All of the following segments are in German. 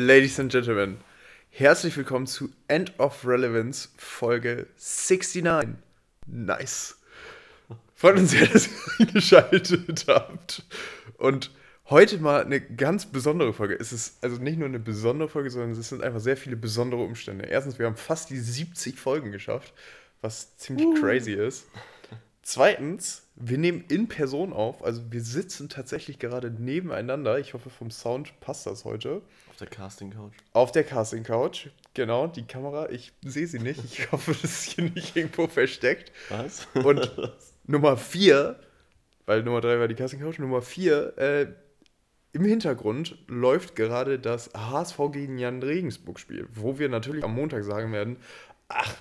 Ladies and Gentlemen, herzlich willkommen zu End of Relevance Folge 69. Nice. Freut uns sehr, dass ihr eingeschaltet habt. Und heute mal eine ganz besondere Folge. Es ist also nicht nur eine besondere Folge, sondern es sind einfach sehr viele besondere Umstände. Erstens, wir haben fast die 70 Folgen geschafft, was ziemlich uh. crazy ist. Zweitens, wir nehmen in Person auf, also wir sitzen tatsächlich gerade nebeneinander. Ich hoffe, vom Sound passt das heute. Auf der Casting Couch. Auf der Casting Couch, genau, die Kamera. Ich sehe sie nicht. Ich hoffe, das ist hier nicht irgendwo versteckt. Was? Und Nummer vier, weil Nummer drei war die Casting Couch, Nummer vier, äh, im Hintergrund läuft gerade das HSV gegen Jan Regensburg Spiel, wo wir natürlich am Montag sagen werden, ach,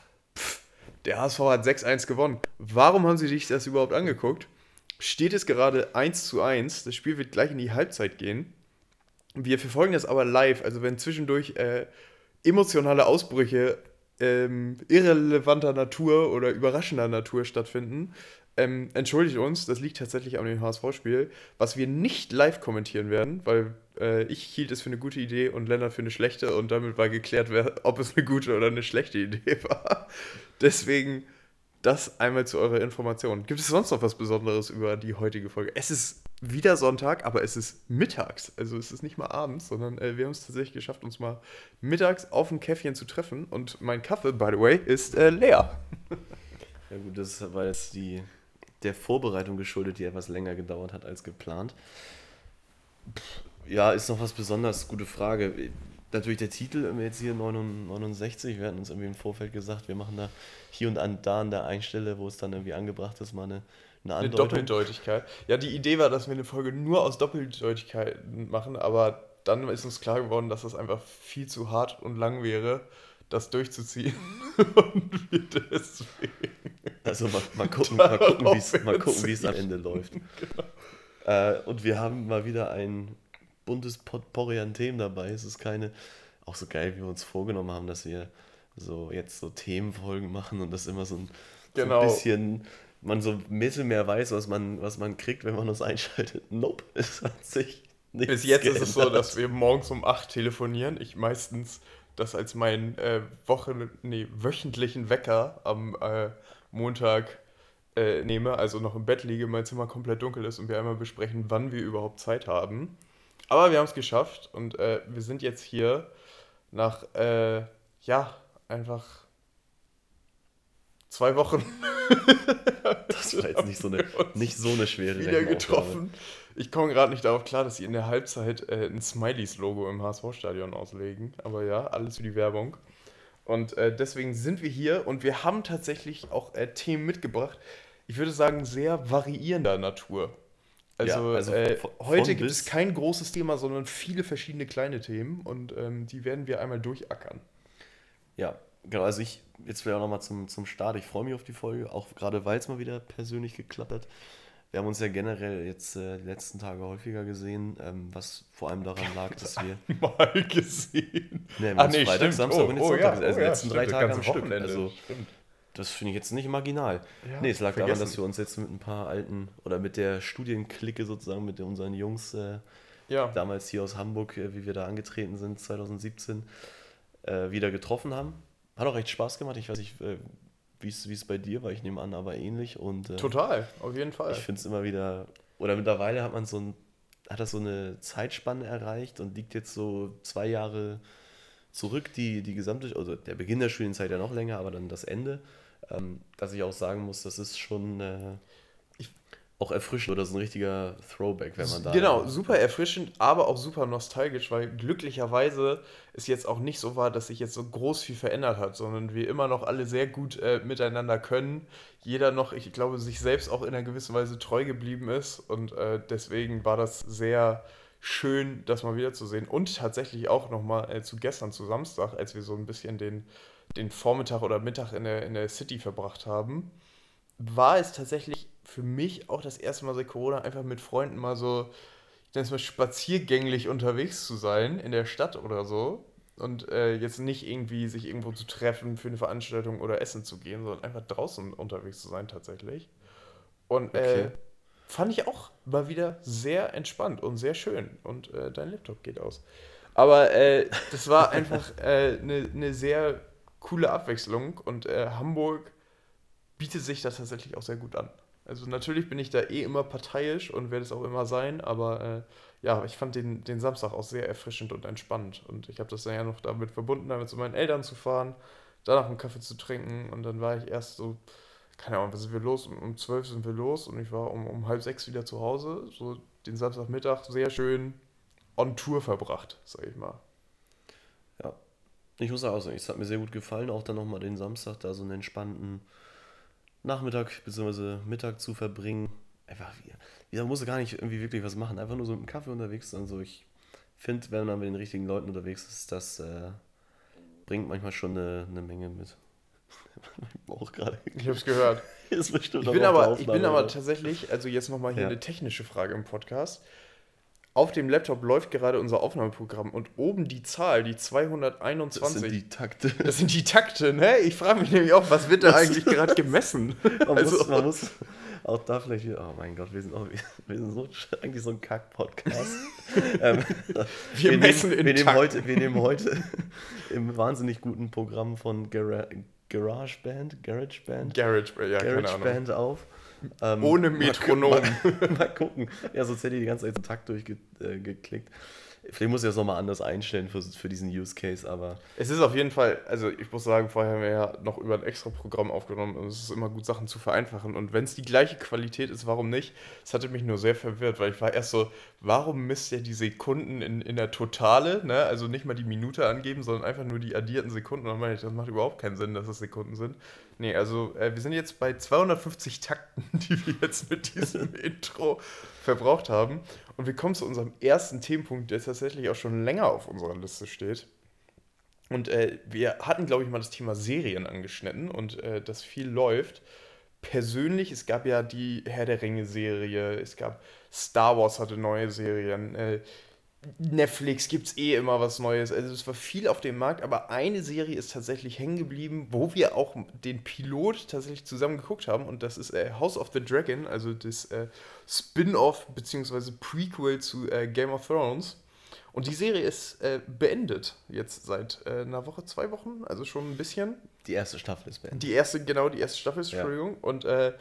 der HSV hat 6-1 gewonnen. Warum haben sie sich das überhaupt angeguckt? Steht es gerade 1 zu 1. Das Spiel wird gleich in die Halbzeit gehen. Wir verfolgen das aber live. Also wenn zwischendurch äh, emotionale Ausbrüche ähm, irrelevanter Natur oder überraschender Natur stattfinden, ähm, entschuldigt uns, das liegt tatsächlich an dem HSV-Spiel, was wir nicht live kommentieren werden, weil äh, ich hielt es für eine gute Idee und Lennart für eine schlechte und damit war geklärt, wer, ob es eine gute oder eine schlechte Idee war. Deswegen das einmal zu eurer Information. Gibt es sonst noch was Besonderes über die heutige Folge? Es ist wieder Sonntag, aber es ist mittags. Also es ist nicht mal abends, sondern äh, wir haben es tatsächlich geschafft, uns mal mittags auf ein Käffchen zu treffen. Und mein Kaffee, by the way, ist äh, leer. ja gut, das war jetzt die, der Vorbereitung geschuldet, die etwas länger gedauert hat als geplant. Ja, ist noch was besonders, gute Frage natürlich der Titel jetzt hier 69. Wir hatten uns irgendwie im Vorfeld gesagt, wir machen da hier und an, da an der einen Stelle, wo es dann irgendwie angebracht ist, mal eine, eine, eine Doppeldeutigkeit. Ja, die Idee war, dass wir eine Folge nur aus Doppeldeutigkeiten machen, aber dann ist uns klar geworden, dass das einfach viel zu hart und lang wäre, das durchzuziehen. und wir deswegen. Also mal, mal gucken, mal gucken wie es am Ende läuft. Genau. Äh, und wir haben mal wieder ein buntes Potpourri an Themen dabei. Es ist keine, auch so geil, wie wir uns vorgenommen haben, dass wir so jetzt so Themenfolgen machen und das immer so ein, genau. so ein bisschen man so ein bisschen mehr weiß, was man, was man kriegt, wenn man uns einschaltet. Nope, es hat sich nichts Bis jetzt geändert. ist es so, dass wir morgens um 8 telefonieren. Ich meistens das als meinen äh, Wochen, nee, wöchentlichen Wecker am äh, Montag äh, nehme, also noch im Bett liege, mein Zimmer komplett dunkel ist und wir einmal besprechen, wann wir überhaupt Zeit haben. Aber wir haben es geschafft und äh, wir sind jetzt hier nach, äh, ja, einfach zwei Wochen. das war jetzt nicht so eine, nicht so eine schwere Wieder getroffen. Ich komme gerade nicht darauf klar, dass sie in der Halbzeit äh, ein Smileys-Logo im HSV-Stadion auslegen. Aber ja, alles für die Werbung. Und äh, deswegen sind wir hier und wir haben tatsächlich auch äh, Themen mitgebracht. Ich würde sagen, sehr variierender Natur. Also, ja, also äh, heute gibt es kein großes Thema, sondern viele verschiedene kleine Themen und ähm, die werden wir einmal durchackern. Ja, genau. Also ich, jetzt vielleicht auch nochmal zum, zum Start. Ich freue mich auf die Folge, auch gerade weil es mal wieder persönlich geklappt hat. Wir haben uns ja generell jetzt äh, die letzten Tage häufiger gesehen, ähm, was vor allem daran lag, dass wir. Mal gesehen. Nee, Ach nee, Freitag, stimmt. Samstag oh, und jetzt oh, Sonntag. Ja, also oh, die letzten ja, drei Tage am Stück. Also, stimmt. Das finde ich jetzt nicht marginal. Ja, nee, es lag vergessen. daran, dass wir uns jetzt mit ein paar alten oder mit der Studienklicke sozusagen, mit unseren Jungs äh, ja. damals hier aus Hamburg, äh, wie wir da angetreten sind, 2017, äh, wieder getroffen haben. Hat auch echt Spaß gemacht. Ich weiß nicht, äh, wie es bei dir war. Ich nehme an, aber ähnlich. Und, äh, Total, auf jeden Fall. Ich finde es immer wieder, oder mittlerweile hat man so ein, hat das so eine Zeitspanne erreicht und liegt jetzt so zwei Jahre zurück, die, die gesamte, also der Beginn der Studienzeit ja noch länger, aber dann das Ende ähm, dass ich auch sagen muss, das ist schon äh, auch erfrischend oder so ein richtiger Throwback, wenn man da. Genau, super erfrischend, aber auch super nostalgisch, weil glücklicherweise es jetzt auch nicht so war, dass sich jetzt so groß viel verändert hat, sondern wir immer noch alle sehr gut äh, miteinander können. Jeder noch, ich glaube, sich selbst auch in einer gewissen Weise treu geblieben ist und äh, deswegen war das sehr schön, das mal wiederzusehen. Und tatsächlich auch nochmal äh, zu gestern, zu Samstag, als wir so ein bisschen den den Vormittag oder Mittag in der, in der City verbracht haben, war es tatsächlich für mich auch das erste Mal seit Corona einfach mit Freunden mal so, ich nenne es mal spaziergänglich unterwegs zu sein in der Stadt oder so. Und äh, jetzt nicht irgendwie sich irgendwo zu treffen für eine Veranstaltung oder essen zu gehen, sondern einfach draußen unterwegs zu sein tatsächlich. Und äh, okay. äh, fand ich auch mal wieder sehr entspannt und sehr schön. Und äh, dein Laptop geht aus. Aber äh, das war einfach eine äh, ne sehr coole Abwechslung und äh, Hamburg bietet sich das tatsächlich auch sehr gut an. Also natürlich bin ich da eh immer parteiisch und werde es auch immer sein, aber äh, ja, ich fand den, den Samstag auch sehr erfrischend und entspannt. Und ich habe das dann ja noch damit verbunden, damit zu meinen Eltern zu fahren, danach einen Kaffee zu trinken und dann war ich erst so, keine Ahnung, was sind wir los? Um, um 12 sind wir los und ich war um, um halb sechs wieder zu Hause. So den Samstagmittag sehr schön on Tour verbracht, sag ich mal. Ja, ich muss auch sagen, es hat mir sehr gut gefallen, auch dann nochmal den Samstag da so einen entspannten Nachmittag bzw. Mittag zu verbringen. Einfach, wie, man muss gar nicht irgendwie wirklich was machen, einfach nur so mit dem Kaffee unterwegs sein. So, ich finde, wenn man mit den richtigen Leuten unterwegs ist, das äh, bringt manchmal schon eine, eine Menge mit. auch gerade. Ich habe es gehört. ich bin, aber, ich bin aber tatsächlich, also jetzt nochmal hier ja. eine technische Frage im Podcast auf dem Laptop läuft gerade unser Aufnahmeprogramm und oben die Zahl, die 221. Das sind die Takte. Das sind die Takte, ne? Ich frage mich nämlich auch, was wird da eigentlich gerade gemessen? Man, also, muss, man muss auch da vielleicht, oh mein Gott, wir sind, auch, wir sind so, eigentlich so ein Kack-Podcast. ähm, wir, wir, messen nehmen, in wir nehmen heute, Wir nehmen heute im wahnsinnig guten Programm von Gara GarageBand, GarageBand, Garage, ja, GarageBand auf ähm, Ohne Metronom. Mal, mal, gucken. Ja, sonst hätte ich die ganze Zeit den Takt durchgeklickt. Äh, Vielleicht muss ich das nochmal anders einstellen für, für diesen Use Case, aber. Es ist auf jeden Fall, also ich muss sagen, vorher haben wir ja noch über ein extra Programm aufgenommen und es ist immer gut, Sachen zu vereinfachen. Und wenn es die gleiche Qualität ist, warum nicht? Es hatte mich nur sehr verwirrt, weil ich war erst so, warum misst ihr die Sekunden in, in der Totale, ne? Also nicht mal die Minute angeben, sondern einfach nur die addierten Sekunden. Und dann meine ich, das macht überhaupt keinen Sinn, dass es Sekunden sind. Nee, also äh, wir sind jetzt bei 250 Takten, die wir jetzt mit diesem Intro verbraucht haben. Und wir kommen zu unserem ersten Themenpunkt, der tatsächlich auch schon länger auf unserer Liste steht. Und äh, wir hatten, glaube ich, mal das Thema Serien angeschnitten und äh, das viel läuft. Persönlich, es gab ja die Herr der Ringe-Serie, es gab Star Wars hatte neue Serien, äh, Netflix gibt es eh immer was Neues. Also es war viel auf dem Markt, aber eine Serie ist tatsächlich hängen geblieben, wo wir auch den Pilot tatsächlich zusammen geguckt haben und das ist äh, House of the Dragon, also das äh, Spin-off bzw. Prequel zu äh, Game of Thrones. Und die Serie ist äh, beendet jetzt seit äh, einer Woche, zwei Wochen, also schon ein bisschen. Die erste Staffel ist beendet. Die erste, genau, die erste Staffel ist, Entschuldigung. Ja. Und äh,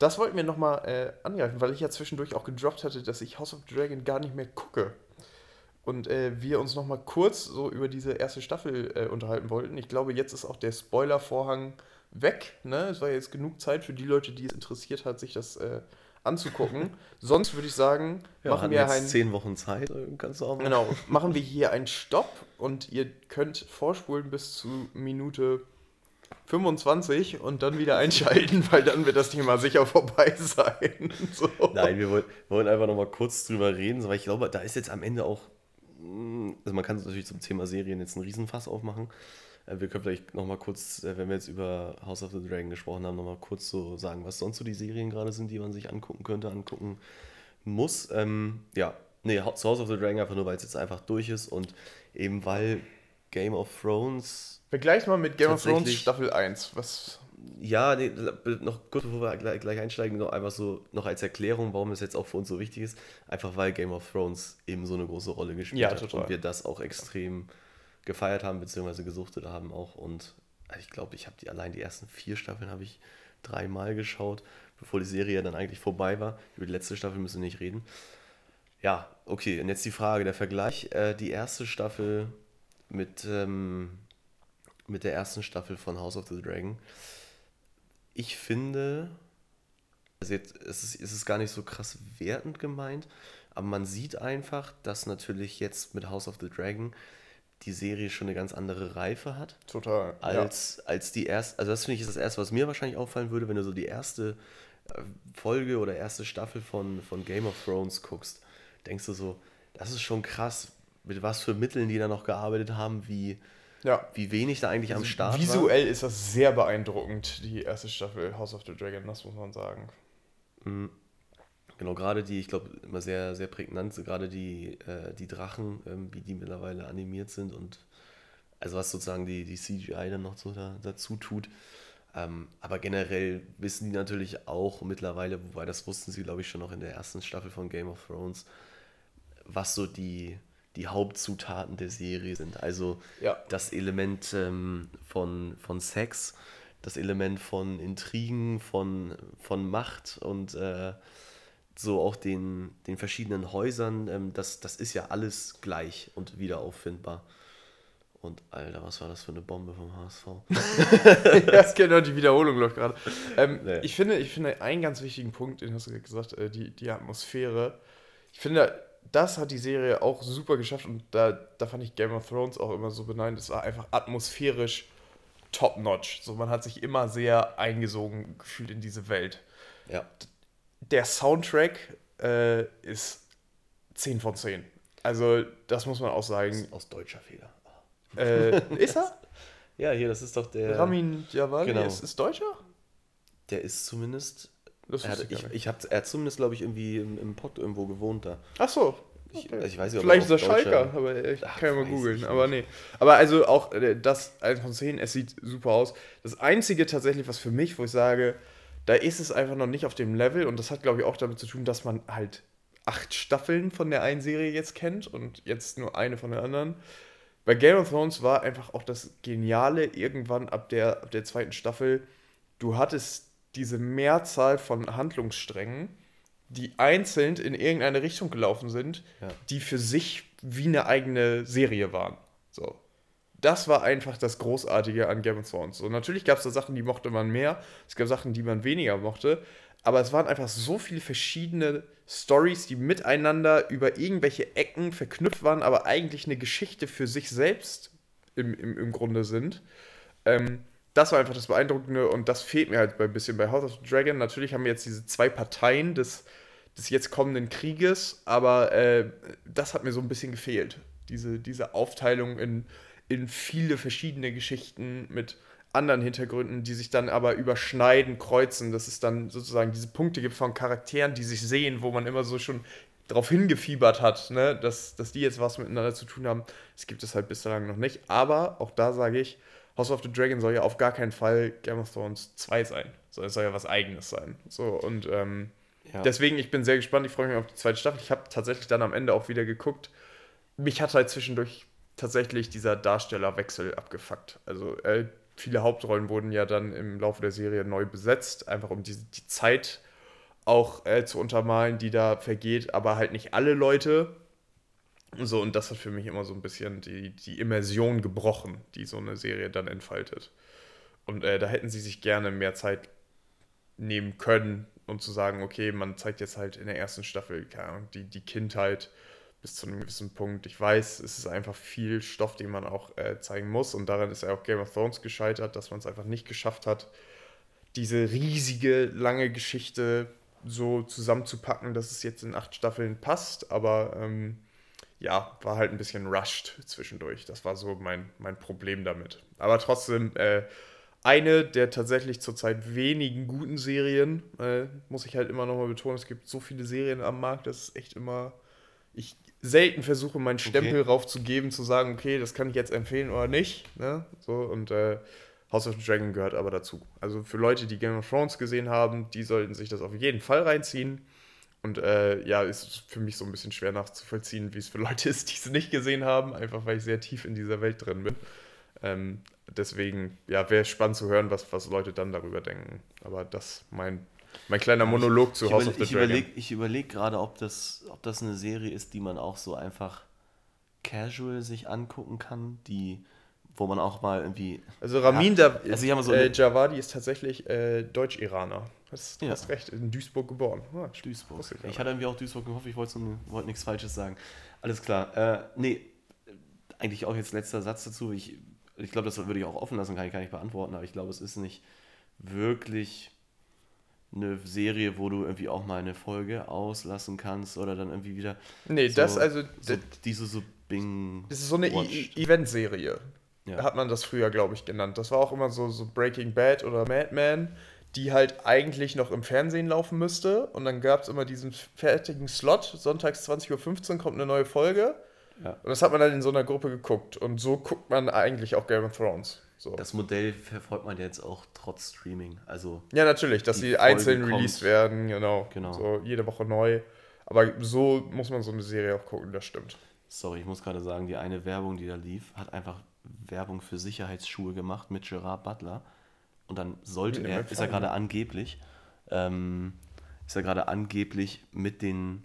das wollten wir nochmal angreifen, weil ich ja zwischendurch auch gedroppt hatte, dass ich House of the Dragon gar nicht mehr gucke und äh, wir uns noch mal kurz so über diese erste Staffel äh, unterhalten wollten. Ich glaube, jetzt ist auch der Spoiler-Vorhang weg. Ne? Es war jetzt genug Zeit für die Leute, die es interessiert hat, sich das äh, anzugucken. Sonst würde ich sagen, ja, machen wir einen. zehn Wochen Zeit, äh, kannst du auch mal. Genau, machen wir hier einen Stopp und ihr könnt vorspulen bis zu Minute 25 und dann wieder einschalten, weil dann wird das Thema sicher vorbei sein. So. Nein, wir wollen, wollen einfach noch mal kurz drüber reden, weil ich glaube, da ist jetzt am Ende auch also man kann natürlich zum Thema Serien jetzt einen Riesenfass aufmachen. Äh, wir können vielleicht nochmal kurz, äh, wenn wir jetzt über House of the Dragon gesprochen haben, nochmal kurz so sagen, was sonst so die Serien gerade sind, die man sich angucken könnte, angucken muss. Ähm, ja, nee, House of the Dragon einfach nur, weil es jetzt einfach durch ist und eben weil Game of Thrones. Vergleich mal mit Game of Thrones Staffel 1. Was ja, nee, noch kurz bevor wir gleich, gleich, einsteigen, noch einfach so noch als Erklärung, warum es jetzt auch für uns so wichtig ist. Einfach weil Game of Thrones eben so eine große Rolle gespielt ja, hat total. und wir das auch extrem gefeiert haben, beziehungsweise gesuchtet haben auch. Und also ich glaube, ich habe die allein die ersten vier Staffeln habe ich dreimal geschaut, bevor die Serie dann eigentlich vorbei war. Über die letzte Staffel müssen wir nicht reden. Ja, okay, und jetzt die Frage, der Vergleich. Äh, die erste Staffel mit, ähm, mit der ersten Staffel von House of the Dragon ich finde, also jetzt ist es, ist es gar nicht so krass wertend gemeint, aber man sieht einfach, dass natürlich jetzt mit House of the Dragon die Serie schon eine ganz andere Reife hat. Total. Als, ja. als die erste, also das finde ich ist das erste, was mir wahrscheinlich auffallen würde, wenn du so die erste äh, Folge oder erste Staffel von, von Game of Thrones guckst, denkst du so, das ist schon krass, mit was für Mitteln die da noch gearbeitet haben, wie, ja. Wie wenig da eigentlich also am Start visuell war. Visuell ist das sehr beeindruckend, die erste Staffel House of the Dragon, das muss man sagen. Mhm. Genau, gerade die, ich glaube, immer sehr, sehr prägnant, gerade die, äh, die Drachen, ähm, wie die mittlerweile animiert sind und also was sozusagen die, die CGI dann noch so da, dazu tut. Ähm, aber generell wissen die natürlich auch mittlerweile, wobei das wussten sie, glaube ich, schon noch in der ersten Staffel von Game of Thrones, was so die, die Hauptzutaten der Serie sind. Also Ja. das Element ähm, von, von Sex, das Element von Intrigen, von, von Macht und äh, so auch den, den verschiedenen Häusern, ähm, das, das ist ja alles gleich und wieder auffindbar. Und Alter, was war das für eine Bombe vom HSV? ja, genau, die Wiederholung läuft gerade. Ähm, Nee. ich, finde, ich finde einen ganz wichtigen Punkt, den hast du gesagt, äh, die, die Atmosphäre. Ich finde, das hat die Serie auch super geschafft und da, da fand ich Game of Thrones auch immer so benannt. Es war einfach atmosphärisch top-notch. So, man hat sich immer sehr eingesogen gefühlt in diese Welt. Ja. Der Soundtrack äh, ist 10 von 10. Also, das muss man auch sagen. Aus deutscher Fehler. Äh, ist er? Ja, hier, das ist doch der. Ramin Djawadi genau. ist, ist Deutscher? Der ist zumindest. Das Er hat, ich ich, hab, er hat zumindest, glaube ich, irgendwie im, im Pott irgendwo gewohnt da. Ach so. Ich, Okay. also ich weiß nicht, Vielleicht ist er er Schalker, aber ich Ach, kann ja mal googeln. Aber nee. Aber also auch äh, das 1 von 10, es sieht super aus. Das Einzige tatsächlich, was für mich, wo ich sage, da ist es einfach noch nicht auf dem Level und das hat, glaube ich, auch damit zu tun, dass man halt acht Staffeln von der einen Serie jetzt kennt und jetzt nur eine von der anderen. Bei Game of Thrones war einfach auch das Geniale irgendwann ab der, ab der zweiten Staffel, du hattest diese Mehrzahl von Handlungssträngen, die einzeln in irgendeine Richtung gelaufen sind, Ja. die für sich wie eine eigene Serie waren. So. Das war einfach das Großartige an Game of Thrones. So, natürlich gab es da Sachen, die mochte man mehr, es gab Sachen, die man weniger mochte, aber es waren einfach so viele verschiedene Stories, die miteinander über irgendwelche Ecken verknüpft waren, aber eigentlich eine Geschichte für sich selbst im, im, im Grunde sind. Ähm, das war einfach das Beeindruckende und das fehlt mir halt ein bisschen bei House of the Dragon. Natürlich haben wir jetzt diese zwei Parteien des, des jetzt kommenden Krieges, aber äh, das hat mir so ein bisschen gefehlt. Diese, diese Aufteilung in, in viele verschiedene Geschichten mit anderen Hintergründen, die sich dann aber überschneiden, kreuzen, dass es dann sozusagen diese Punkte gibt von Charakteren, die sich sehen, wo man immer so schon drauf hingefiebert hat, ne? dass, dass die jetzt was miteinander zu tun haben. Das gibt es halt bislang noch nicht. Aber auch da sage ich, House of the Dragon soll ja auf gar keinen Fall Game of Thrones 2 sein. So, es soll ja was eigenes sein. So, und ähm, Ja. deswegen, ich bin sehr gespannt, ich freue mich auf die zweite Staffel. Ich habe tatsächlich dann am Ende auch wieder geguckt. Mich hat halt zwischendurch tatsächlich dieser Darstellerwechsel abgefuckt. Also äh, viele Hauptrollen wurden ja dann im Laufe der Serie neu besetzt, einfach um die, die Zeit auch äh, zu untermalen, die da vergeht, aber halt nicht alle Leute. So, und das hat für mich immer so ein bisschen die, die Immersion gebrochen, die so eine Serie dann entfaltet. Und äh, da hätten sie sich gerne mehr Zeit nehmen können, um zu sagen, okay, man zeigt jetzt halt in der ersten Staffel die, die Kindheit bis zu einem gewissen Punkt. Ich weiß, es ist einfach viel Stoff, den man auch äh, zeigen muss. Und daran ist ja auch Game of Thrones gescheitert, dass man es einfach nicht geschafft hat, diese riesige, lange Geschichte so zusammenzupacken, dass es jetzt in acht Staffeln passt. Aber ähm, ja, war halt ein bisschen rushed zwischendurch. Das war so mein, mein Problem damit. Aber trotzdem, äh, eine der tatsächlich zurzeit wenigen guten Serien, äh, muss ich halt immer nochmal betonen. Es gibt so viele Serien am Markt, das ist echt immer. Ich selten versuche, meinen Stempel Okay. raufzugeben, zu sagen, okay, das kann ich jetzt empfehlen oder nicht. Ne? So, und äh, House of the Dragon gehört aber dazu. Also für Leute, die Game of Thrones gesehen haben, die sollten sich das auf jeden Fall reinziehen. Und äh, ja, ist für mich so ein bisschen schwer nachzuvollziehen, wie es für Leute ist, die es nicht gesehen haben, einfach weil ich sehr tief in dieser Welt drin bin. Ähm, deswegen, ja, wäre spannend zu hören, was, was Leute dann darüber denken. Aber das mein, mein kleiner Monolog zu ich House of the ich Dragon. überlege ich überleg gerade, ob das, ob das eine Serie ist, die man auch so einfach casual sich angucken kann, die, wo man auch mal irgendwie. Also Ramin Ja, da, also ich so äh, Javadi ist tatsächlich äh, Deutsch-Iraner. Hast, Ja. hast recht, in Duisburg geboren. Ah, Duisburg. ich Ich hatte irgendwie auch Duisburg gehofft, ich wollte wollte nichts Falsches sagen. Alles klar. Äh, nee, eigentlich auch jetzt letzter Satz dazu. Ich, ich glaube, das würde ich auch offen lassen, kann ich gar nicht beantworten, aber ich glaube, es ist nicht wirklich eine Serie, wo du irgendwie auch mal eine Folge auslassen kannst oder dann irgendwie wieder. Nee, so, das also, So, diese so Bing. das ist so eine. I- Eventserie. Ja. Hat man das früher, glaube ich, genannt. Das war auch immer so, so Breaking Bad oder Mad Men, die halt eigentlich noch im Fernsehen laufen müsste. Und dann gab es immer diesen fertigen Slot. Sonntags 20.15 Uhr kommt eine neue Folge. Ja. Und das hat man dann in so einer Gruppe geguckt. Und so guckt man eigentlich auch Game of Thrones. So. Das Modell verfolgt man jetzt auch trotz Streaming. Also Ja, natürlich, dass sie einzeln kommt. released werden, genau. Genau. So jede Woche neu. Aber so muss man so eine Serie auch gucken, das stimmt. Sorry, ich muss gerade sagen, die eine Werbung, die da lief, hat einfach Werbung für Sicherheitsschuhe gemacht mit Gerard Butler. Und dann sollte er, ist er gerade angeblich, ähm, ist er gerade angeblich mit den,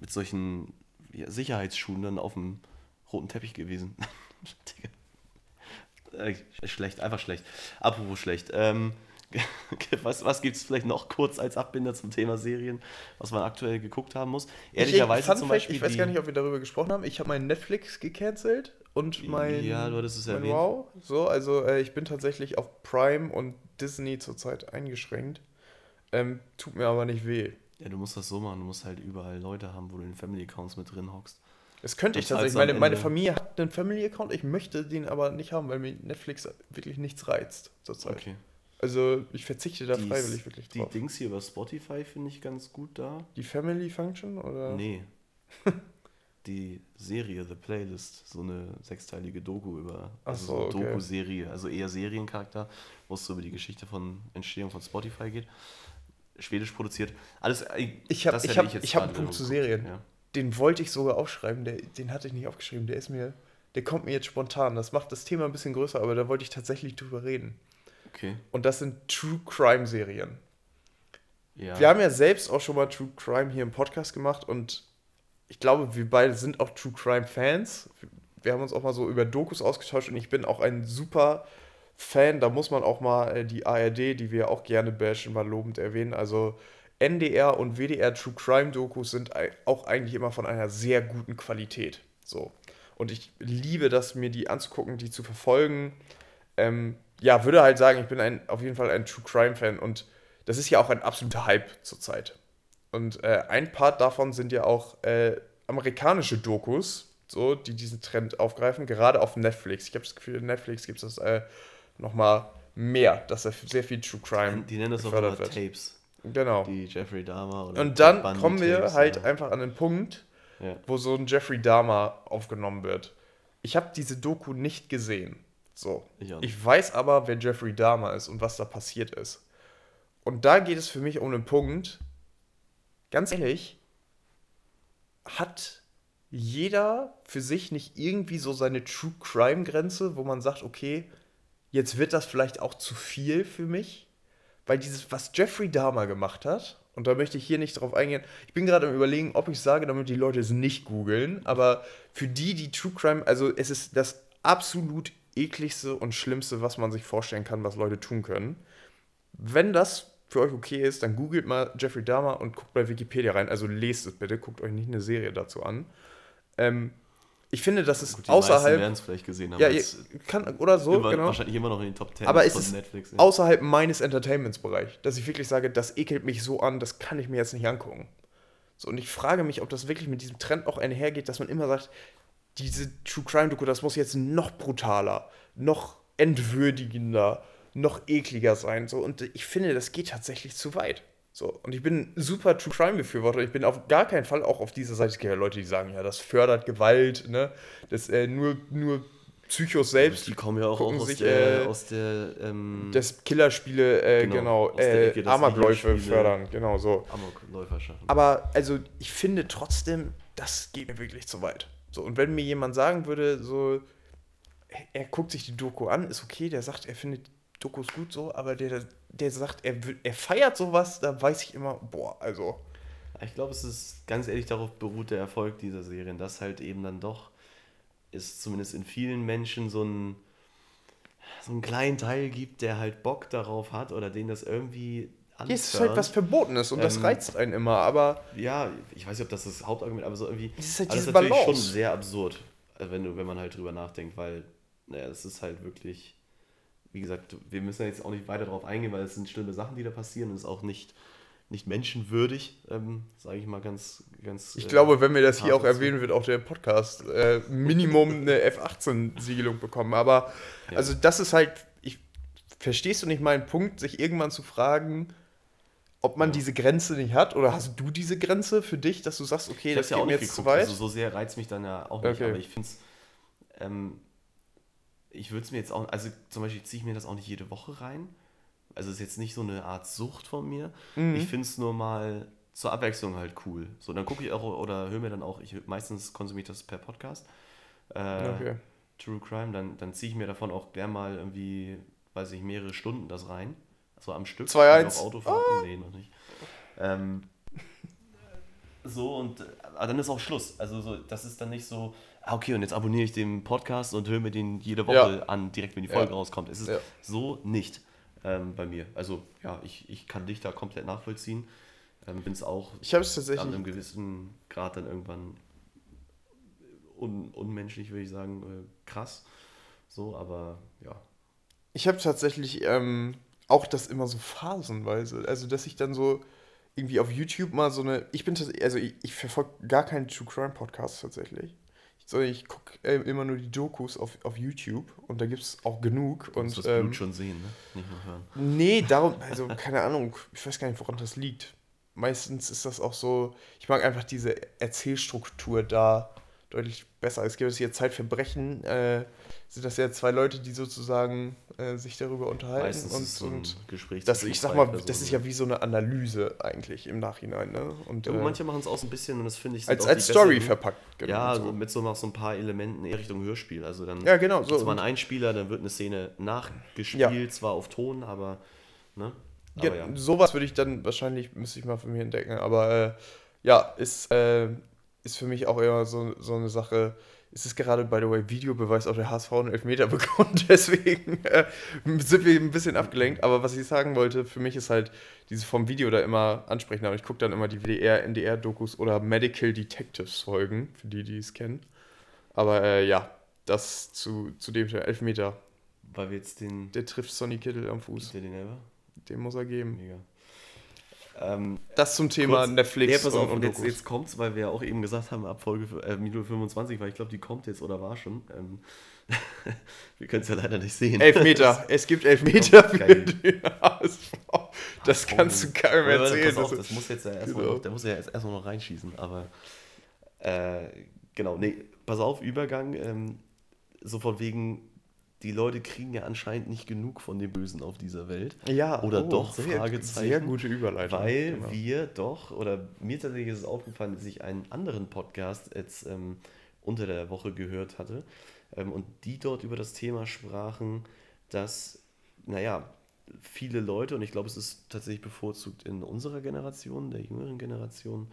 mit solchen ja, Sicherheitsschuhen dann auf dem roten Teppich gewesen. Digga. Äh, schlecht, einfach schlecht. Apropos schlecht. Ähm, was was gibt es vielleicht noch kurz als Abbinder zum Thema Serien, was man aktuell geguckt haben muss? Ehrlicherweise zum Beispiel. ich weiß gar nicht, ob wir darüber gesprochen haben. Ich habe meinen Netflix gecancelt und mein, Ja, du hattest es erwähnt. Wow. So, also äh, ich bin tatsächlich auf Prime und Disney zurzeit eingeschränkt. Ähm, tut mir aber nicht weh. Ja, du musst das so machen, du musst halt überall Leute haben, wo du in Family Accounts mit drin hockst. Das könnte ich Das tatsächlich. Meine, meine Familie hat einen Family-Account, ich möchte den aber nicht haben, weil mir Netflix wirklich nichts reizt zurzeit. Okay. Also ich verzichte da Die- freiwillig wirklich Die drauf. Dings hier über Spotify finde ich ganz gut da. Die Family Function oder? Nee. die Serie, The Playlist, so eine sechsteilige Doku über, Ach also so, okay. Doku-Serie, also eher Seriencharakter, wo es so über die Geschichte von Entstehung von Spotify geht. Schwedisch produziert. Alles, äh, Ich habe das ich hab, jetzt ich hab einen Punkt zu Serien. Ja. Den wollte ich sogar aufschreiben, der, den hatte ich nicht aufgeschrieben. Der ist mir, der kommt mir jetzt spontan. Das macht das Thema ein bisschen größer, aber da wollte ich tatsächlich drüber reden. Okay. Und das sind True Crime Serien. Ja. Wir haben ja selbst auch schon mal True Crime hier im Podcast gemacht und ich glaube, wir beide sind auch True Crime Fans. Wir haben uns auch mal so über Dokus ausgetauscht und ich bin auch ein super Fan. Da muss man auch mal äh, die ARD, die wir auch gerne bashen, mal lobend erwähnen. Also NDR und WDR True Crime Dokus sind auch eigentlich immer von einer sehr guten Qualität. So. Und ich liebe das, mir die anzugucken, die zu verfolgen. Ähm, ja, würde halt sagen, ich bin ein, auf jeden Fall ein True Crime Fan und das ist ja auch ein absoluter Hype zurzeit. Und äh, ein Part davon sind ja auch äh, amerikanische Dokus, so, die diesen Trend aufgreifen, gerade auf Netflix. Ich habe das Gefühl, in Netflix gibt es das äh, nochmal mehr, dass da sehr viel True Crime Die nennen das auch immer wird. Tapes. Genau. Die Jeffrey Dahmer oder Und dann Bundy kommen wir Tapes, halt ja. einfach an den Punkt, Ja. wo so ein Jeffrey Dahmer aufgenommen wird. Ich habe diese Doku nicht gesehen. So. Ich. Ich weiß aber, wer Jeffrey Dahmer ist und was da passiert ist. Und da geht es für mich um einen Punkt, ganz ehrlich, hat jeder für sich nicht irgendwie so seine True Crime Grenze, wo man sagt, okay, jetzt wird das vielleicht auch zu viel für mich? Weil dieses, was Jeffrey Dahmer gemacht hat, und da möchte ich hier nicht drauf eingehen, ich bin gerade am überlegen, ob ich sage, damit die Leute es nicht googeln, aber für die, die True Crime, also es ist das absolut ekligste und schlimmste, was man sich vorstellen kann, was Leute tun können. Wenn das für euch okay ist, dann googelt mal Jeffrey Dahmer und guckt bei Wikipedia rein. Also lest es bitte, guckt euch nicht eine Serie dazu an. Ähm, ich finde, das ist Gut, die außerhalb. werden es vielleicht gesehen haben. Ja, kann, oder so, immer, genau. wahrscheinlich immer noch in den Top 10 Aber es ist Netflix. ja. außerhalb meines Entertainments-Bereichs, dass ich wirklich sage, das ekelt mich so an, das kann ich mir jetzt nicht angucken. So, und ich frage mich, ob das wirklich mit diesem Trend auch einhergeht, dass man immer sagt, diese True Crime-Doku, das muss jetzt noch brutaler, noch entwürdigender, noch ekliger sein. So, und ich finde, das geht tatsächlich zu weit. So, und ich bin super True Crime-Befürworter. Ich bin auf gar keinen Fall auch auf dieser Seite. Es gibt ja Leute, die sagen, ja, das fördert Gewalt, ne? Das äh, nur, nur Psychos selbst. Die kommen ja auch gucken aus sich, der, äh, aus der ähm, das Killerspiele, äh, Genau, genau, äh, Ecke, Amokläufe fördern, genau so. Amokläufer schaffen. Aber also ich finde trotzdem, das geht mir wirklich zu weit. So, und wenn mir jemand sagen würde, so, er guckt sich die Doku an, ist okay, der sagt, er findet Dokus gut so, aber der, der sagt, er, er feiert sowas, da weiß ich immer, boah, also. Ich glaube, es ist ganz ehrlich darauf beruht der Erfolg dieser Serien, dass halt eben dann doch es zumindest in vielen Menschen so einen, so einen kleinen Teil gibt, der halt Bock darauf hat oder den das irgendwie Hier ist halt was Verbotenes und das Ähm, reizt einen immer, aber Ja, ich weiß nicht, ob das das Hauptargument, aber so irgendwie. Es ist halt das diese natürlich Balance. schon sehr absurd, wenn, du, wenn man halt drüber nachdenkt, weil, naja, es ist halt wirklich, wie gesagt, wir müssen ja jetzt auch nicht weiter darauf eingehen, weil es sind schlimme Sachen, die da passieren und es ist auch nicht, nicht menschenwürdig, ähm, sage ich mal ganz, ganz. ich äh, glaube, wenn wir das hier auch erwähnen, wird auch der Podcast äh, Minimum eine F18-Siegelung bekommen. Aber Ja. also das ist halt, ich, verstehst du nicht meinen Punkt, sich irgendwann zu fragen, ob man Ja. diese Grenze nicht hat? Oder hast du diese Grenze für dich, dass du sagst, okay, Ich das hab's ja auch nicht jetzt zu weit? also so sehr reizt mich dann ja auch nicht, Okay. aber ich finde es, ähm, ich würde es mir jetzt auch, also zum Beispiel ziehe ich mir das auch nicht jede Woche rein, also es ist jetzt nicht so eine Art Sucht von mir, Mhm. ich finde es nur mal zur Abwechslung halt cool. So, dann gucke ich auch oder höre mir dann auch, ich meistens konsumiere ich das per Podcast. Äh, okay. True Crime, dann, dann ziehe ich mir davon auch gern mal irgendwie, weiß ich, mehrere Stunden das rein. So am Stück. 2-1. Autofahrten, oh. nee, noch nicht. Ähm, so und aber dann ist auch Schluss. Also so, das ist dann nicht so, ah, okay, und jetzt abonniere ich den Podcast und höre mir den jede Woche ja. an, direkt wenn die Folge ja. rauskommt. Es ist ja. so nicht ähm, bei mir. Also ja, ich, ich kann dich da komplett nachvollziehen. Ähm, Bin es auch ich es tatsächlich an einem gewissen Grad dann irgendwann un, unmenschlich, würde ich sagen, äh, krass. So, aber ja. Ich habe tatsächlich ähm, auch das immer so phasenweise. Also, dass ich dann so irgendwie auf YouTube mal so eine. Ich bin also ich, ich verfolge gar keinen True Crime Podcast tatsächlich. Sondern ich gucke äh, immer nur die Dokus auf, auf YouTube und da gibt es auch genug. Du und, das Blut ähm, schon sehen, ne? Nicht nur hören. Nee, darum, also keine Ahnung, ich weiß gar nicht, woran das liegt. Meistens ist das auch so, ich mag einfach diese Erzählstruktur da deutlich besser. Es gibt hier Zeitverbrechen, äh, sind das ja zwei Leute, die sozusagen äh, sich darüber unterhalten. Meistens und, so und Gespräch das, ich sag mal, das ist ja wie so eine Analyse eigentlich im Nachhinein. Ne? Und, ja, äh, manche machen es auch so ein bisschen und das finde ich als, als Story besseren, verpackt. Genau, ja, so. mit so noch so ein paar Elementen eher Richtung Hörspiel. Also dann ja, genau, so. mal einen Einspieler, dann wird eine Szene nachgespielt, ja. zwar auf Ton, aber ne? Aber ja, ja. Sowas würde ich dann wahrscheinlich, müsste ich mal für mich entdecken, aber äh, ja, ist, äh, ist für mich auch immer so, so eine Sache. Es ist gerade, by the way, Videobeweis auf der HSV einen Elfmeter bekommen, deswegen äh, sind wir ein bisschen abgelenkt. Aber was ich sagen wollte, für mich ist halt dieses vom Video da immer ansprechen. Aber ich gucke dann immer die WDR, NDR-Dokus oder Medical Detectives-Folgen, für die, die es kennen. Aber äh, ja, das zu, zu dem Elfmeter. Weil wir jetzt den. Der trifft Sonny Kittel am Fuß. Der den? Den muss er geben. Mega. Ähm, das zum Thema kurz, Netflix. Ja, pass auf, und, und jetzt, jetzt kommt's, weil wir ja auch eben gesagt haben, ab Folge äh, Minute 25, weil ich glaube, die kommt jetzt oder war schon. Ähm, wir können es ja leider nicht sehen. Elfmeter. es gibt Elfmeter für den HSV. Das Ach, kannst du keinem erzählen. Pass auf, das muss jetzt ja erstmal genau. noch, der muss ja jetzt erstmal noch reinschießen, aber äh, genau, nee, pass auf, Übergang, ähm, so von wegen, die Leute kriegen ja anscheinend nicht genug von dem Bösen auf dieser Welt. Ja, oder oh, doch, sehr, Fragezeichen. Sehr gute Überleitung. Weil genau. wir doch, oder mir tatsächlich ist es aufgefallen, dass ich einen anderen Podcast jetzt ähm, unter der Woche gehört hatte ähm, und die dort über das Thema sprachen, dass, naja, viele Leute, und ich glaube, es ist tatsächlich bevorzugt in unserer Generation, der jüngeren Generation,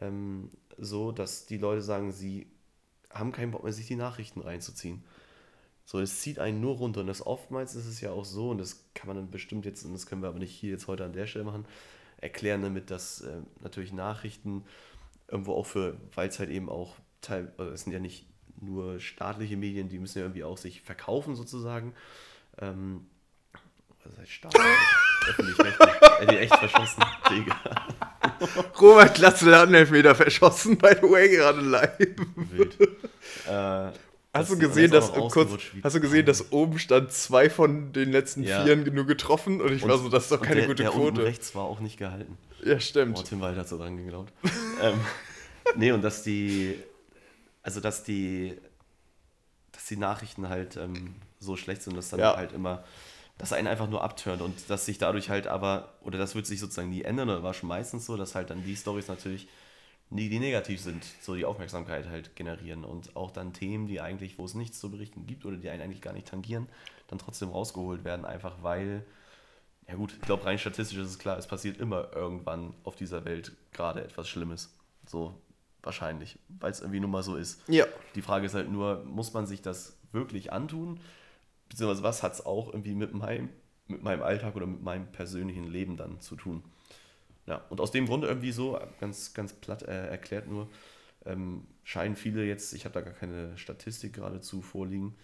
ähm, so, dass die Leute sagen, sie haben keinen Bock mehr, sich die Nachrichten reinzuziehen. So, es zieht einen nur runter. Und das oftmals ist es ja auch so, und das kann man dann bestimmt jetzt, und das können wir aber nicht hier jetzt heute an der Stelle machen, erklären damit, dass äh, natürlich Nachrichten irgendwo auch für, weil es halt eben auch Teil, also es sind ja nicht nur staatliche Medien, die müssen ja irgendwie auch sich verkaufen sozusagen. Ähm, was heißt staatlich? Öffentlich-rechtlich. Hätte ich echt verschossen, Digga. Robert Glatzel hat einen Elfmeter verschossen, by the way, gerade live. Wild. Äh, Hast du gesehen, dass kurz, hast du gesehen, dass oben stand zwei von den letzten ja. Vieren nur getroffen und ich und, war so, das ist doch keine der, gute der Quote. rechts war auch nicht gehalten. Ja, stimmt. Oh, Tim Walter hat so dran geglaubt. ähm, nee, und dass die, also dass die, dass die Nachrichten halt ähm, so schlecht sind, dass dann ja. halt immer, dass einen einfach nur abturnt und dass sich dadurch halt aber, oder das wird sich sozusagen nie ändern, oder war schon meistens so, dass halt dann die Stories natürlich die, die negativ sind, so die Aufmerksamkeit halt generieren und auch dann Themen, die eigentlich, wo es nichts zu berichten gibt oder die einen eigentlich gar nicht tangieren, dann trotzdem rausgeholt werden, einfach weil, ja gut, ich glaube rein statistisch ist es klar, es passiert immer irgendwann auf dieser Welt gerade etwas Schlimmes. So wahrscheinlich, weil es irgendwie nun mal so ist. Ja. Die Frage ist halt nur, muss man sich das wirklich antun? Beziehungsweise was hat es auch irgendwie mit meinem, mit meinem Alltag oder mit meinem persönlichen Leben dann zu tun? Ja, und aus dem Grund irgendwie so, ganz, ganz platt äh, erklärt nur, ähm, scheinen viele jetzt, ich habe da gar keine Statistik geradezu vorliegen,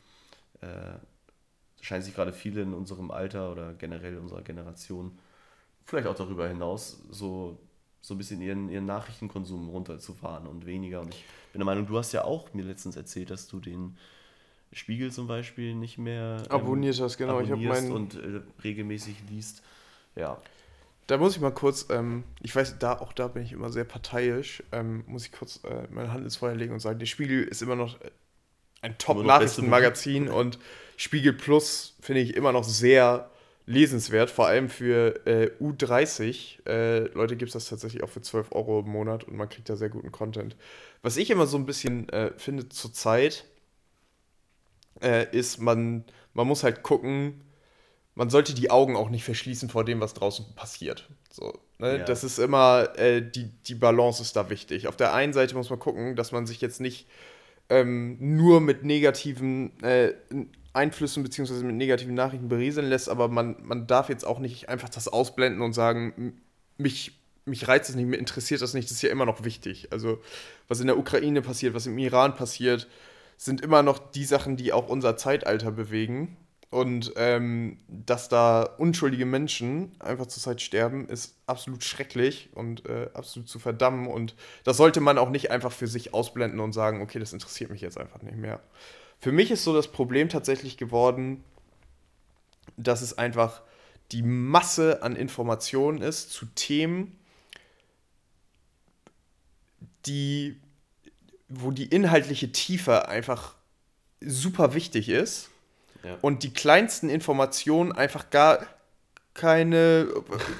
äh, scheinen sich gerade viele in unserem Alter oder generell unserer Generation, vielleicht auch darüber hinaus, so, so ein bisschen ihren, ihren Nachrichtenkonsum runterzufahren und weniger. Und ich bin der Meinung, du hast ja auch mir letztens erzählt, dass du den Spiegel zum Beispiel nicht mehr ähm, abonniert hast, genau. Ich meinen und äh, regelmäßig liest. Ja, da muss ich mal kurz, ähm, ich weiß, da auch da bin ich immer sehr parteiisch, ähm, muss ich kurz äh, meine Hand ins Feuer legen und sagen, der Spiegel ist immer noch äh, ein Top-Nachrichtenmagazin und Spiegel Plus finde ich immer noch sehr lesenswert, vor allem für äh, U30. Äh, Leute gibt es das tatsächlich auch für 12 Euro im Monat und man kriegt da sehr guten Content. Was ich immer so ein bisschen äh, finde zurzeit, äh, ist, man, man muss halt gucken, man sollte die Augen auch nicht verschließen vor dem, was draußen passiert. So, ne? ja. Das ist immer, äh, die, die Balance ist da wichtig. Auf der einen Seite muss man gucken, dass man sich jetzt nicht ähm, nur mit negativen äh, Einflüssen bzw. mit negativen Nachrichten berieseln lässt, aber man, man darf jetzt auch nicht einfach das ausblenden und sagen, mich, mich reizt es nicht, mir interessiert das nicht, das ist ja immer noch wichtig. Also was in der Ukraine passiert, was im Iran passiert, sind immer noch die Sachen, die auch unser Zeitalter bewegen. Und ähm, dass da unschuldige Menschen einfach zur Zeit sterben, ist absolut schrecklich und äh, absolut zu verdammen. Und das sollte man auch nicht einfach für sich ausblenden und sagen, okay, das interessiert mich jetzt einfach nicht mehr. Für mich ist so das Problem tatsächlich geworden, dass es einfach die Masse an Informationen ist zu Themen, die, wo die inhaltliche Tiefe einfach super wichtig ist ja. und die kleinsten Informationen einfach gar keine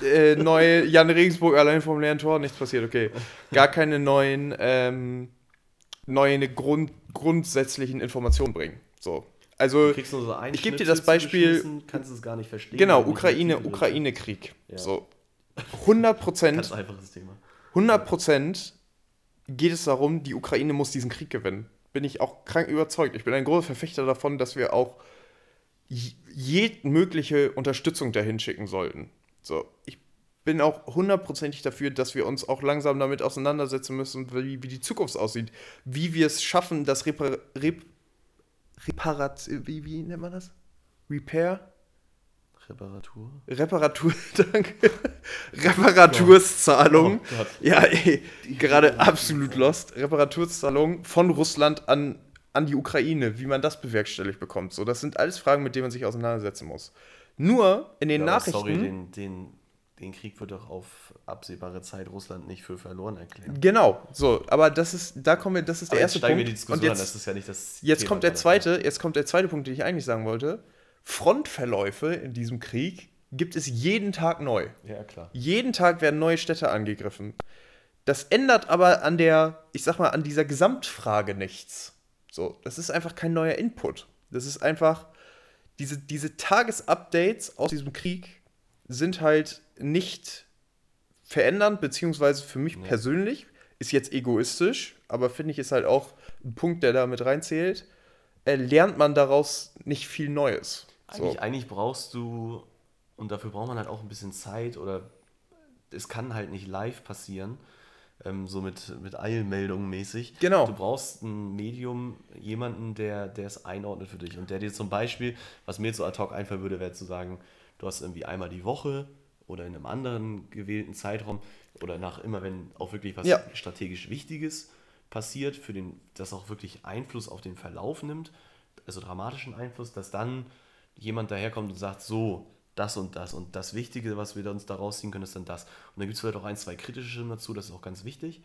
äh, neue Jan Regensburg allein vom leeren Tor, nichts passiert, okay. Gar keine neuen ähm, neue Grund, grundsätzlichen Informationen bringen. So. Also, so ich gebe dir das Beispiel. Kannst es gar nicht verstehen. Genau, Ukraine, Ukraine-Krieg. Ja. So. 100 Prozent. Ganz einfaches Thema. 100 Prozent geht es darum, die Ukraine muss diesen Krieg gewinnen. Bin ich auch krank überzeugt. Ich bin ein großer Verfechter davon, dass wir auch jede mögliche Unterstützung dahin schicken sollten. So, ich bin auch hundertprozentig dafür, dass wir uns auch langsam damit auseinandersetzen müssen, wie, wie die Zukunft aussieht. Wie wir es schaffen, das Repar Rep Reparat wie, wie nennt man das? Repair? Reparatur? Reparatur, danke. Reparaturzahlung. Oh ja, ey, gerade absolut lost. Reparaturzahlung von Russland an, an die Ukraine, wie man das bewerkstelligt bekommt. So, das sind alles Fragen, mit denen man sich auseinandersetzen muss. Nur in den ja, Nachrichten. Sorry, den, den den Krieg wird doch auf absehbare Zeit Russland nicht für verloren erklären. Genau, so, aber das ist, da kommen wir, das ist der aber erste Punkt. Wir die Diskussion und jetzt, an, das ist ja nicht das jetzt Thema kommt der zweite, jetzt kommt der zweite Punkt, den ich eigentlich sagen wollte. Frontverläufe in diesem Krieg gibt es jeden Tag neu. Ja, klar. Jeden Tag werden neue Städte angegriffen. Das ändert aber an der, ich sag mal, an dieser Gesamtfrage nichts. So, das ist einfach kein neuer Input. Das ist einfach diese, diese Tagesupdates aus diesem Krieg sind halt nicht verändernd, beziehungsweise für mich ja. persönlich ist jetzt egoistisch, aber finde ich ist halt auch ein Punkt, der da mit reinzählt, äh, lernt man daraus nicht viel Neues. Eigentlich, so. eigentlich brauchst du, und dafür braucht man halt auch ein bisschen Zeit oder es kann halt nicht live passieren, ähm, so mit, mit Eilmeldungen mäßig. Genau. Du brauchst ein Medium, jemanden, der, der es einordnet für dich und der dir zum Beispiel, was mir jetzt so ad hoc einfallen würde, wäre zu sagen, du hast irgendwie einmal die Woche oder in einem anderen gewählten Zeitraum oder nach immer, wenn auch wirklich was ja. strategisch Wichtiges passiert, für den, das auch wirklich Einfluss auf den Verlauf nimmt, also dramatischen Einfluss, dass dann jemand daherkommt und sagt, so, das und das und das Wichtige, was wir uns daraus ziehen können, ist dann das. Und dann gibt es vielleicht auch ein, zwei kritische Stimmen dazu, das ist auch ganz wichtig.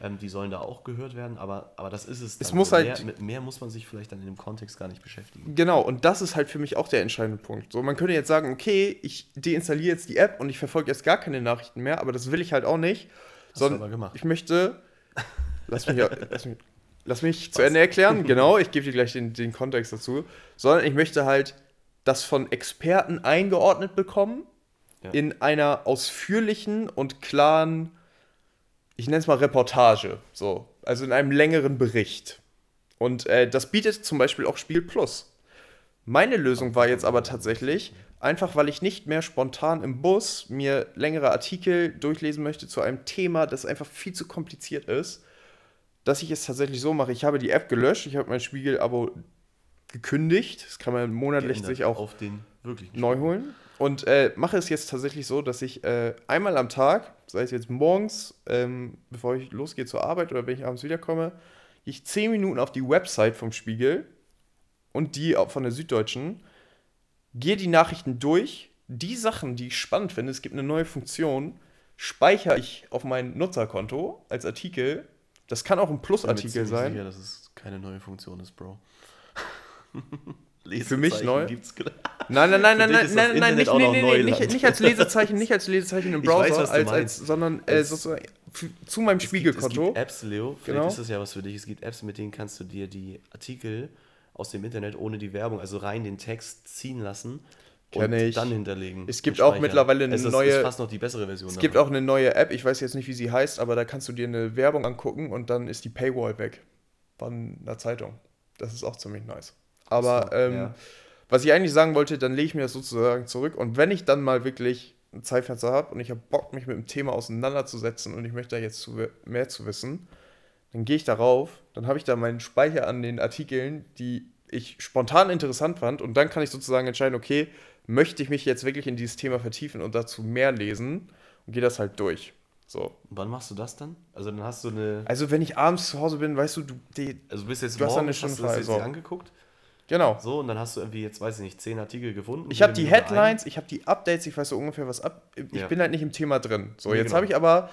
Ähm, die sollen da auch gehört werden, aber, aber das ist es. Dann. Es muss halt mehr, mit mehr muss man sich vielleicht dann in dem Kontext gar nicht beschäftigen. Genau, und das ist halt für mich auch der entscheidende Punkt. So, man könnte jetzt sagen, okay, ich deinstalliere jetzt die App und ich verfolge jetzt gar keine Nachrichten mehr, aber das will ich halt auch nicht. Hast sondern aber gemacht. ich möchte. Lass mich, lass mich, lass mich zu Ende erklären. Genau, ich gebe dir gleich den, den Kontext dazu. Sondern ich möchte halt das von Experten eingeordnet bekommen. Ja. In einer ausführlichen und klaren ich nenne es mal Reportage, so, also in einem längeren Bericht. Und äh, das bietet zum Beispiel auch Spiel Plus. Meine Lösung war jetzt aber tatsächlich, einfach weil ich nicht mehr spontan im Bus mir längere Artikel durchlesen möchte zu einem Thema, das einfach viel zu kompliziert ist, dass ich es tatsächlich so mache. Ich habe die App gelöscht, ich habe mein Spiegel-Abo gekündigt. Das kann man monatlich sich auch neu holen. Und äh, mache es jetzt tatsächlich so, dass ich äh, einmal am Tag, sei es jetzt morgens, ähm, bevor ich losgehe zur Arbeit oder wenn ich abends wiederkomme, ich zehn Minuten auf die Website vom Spiegel und die von der Süddeutschen, gehe die Nachrichten durch, die Sachen, die ich spannend finde, es gibt eine neue Funktion, speichere ich auf mein Nutzerkonto als Artikel. Das kann auch ein Plus-Artikel sein. Ich dass es keine neue Funktion ist, Bro. Für mich neu. Gibt's Nein, nein, nein, nein, nein, nein, nein, nicht, nee, nee, nicht, nicht als Lesezeichen, nicht als Lesezeichen im weiß, Browser, du als, als, sondern äh, sozusagen zu meinem Es gibt, Spiegelkonto. es gibt Apps, Leo, vielleicht Genau. ist das ja was für dich. Es gibt Apps, mit denen kannst du dir die Artikel aus dem Internet ohne die Werbung, also rein den Text ziehen lassen und ich. dann hinterlegen. Es gibt auch mittlerweile eine es ist, neue- ist fast noch die bessere Version. Es gibt auch eine neue App, ich weiß jetzt nicht, wie sie heißt, aber da kannst du dir eine Werbung angucken und dann ist die Paywall weg von einer Zeitung. Das ist auch ziemlich nice. Aber So, ähm, ja. was ich eigentlich sagen wollte, dann lege ich mir das sozusagen zurück und wenn ich dann mal wirklich ein Zeitfenster habe und ich habe Bock, mich mit dem Thema auseinanderzusetzen und ich möchte da jetzt zu, mehr zu wissen, dann gehe ich darauf, dann habe ich da meinen Speicher an den Artikeln, die ich spontan interessant fand und dann kann ich sozusagen entscheiden, okay, möchte ich mich jetzt wirklich in dieses Thema vertiefen und dazu mehr lesen und gehe das halt durch. So. Und wann machst du das dann? Also dann hast du eine. Also wenn ich abends zu Hause bin, weißt du, du die, Also bist jetzt Du hast dann morgens, eine hast du das jetzt so. angeguckt. Genau. So, und dann hast du irgendwie, jetzt weiß ich nicht, zehn Artikel gefunden. Ich habe die Headlines, ich habe die Updates, ich weiß so ungefähr was ab. Ich Ja. bin halt nicht im Thema drin. So, Nee, jetzt genau. habe ich aber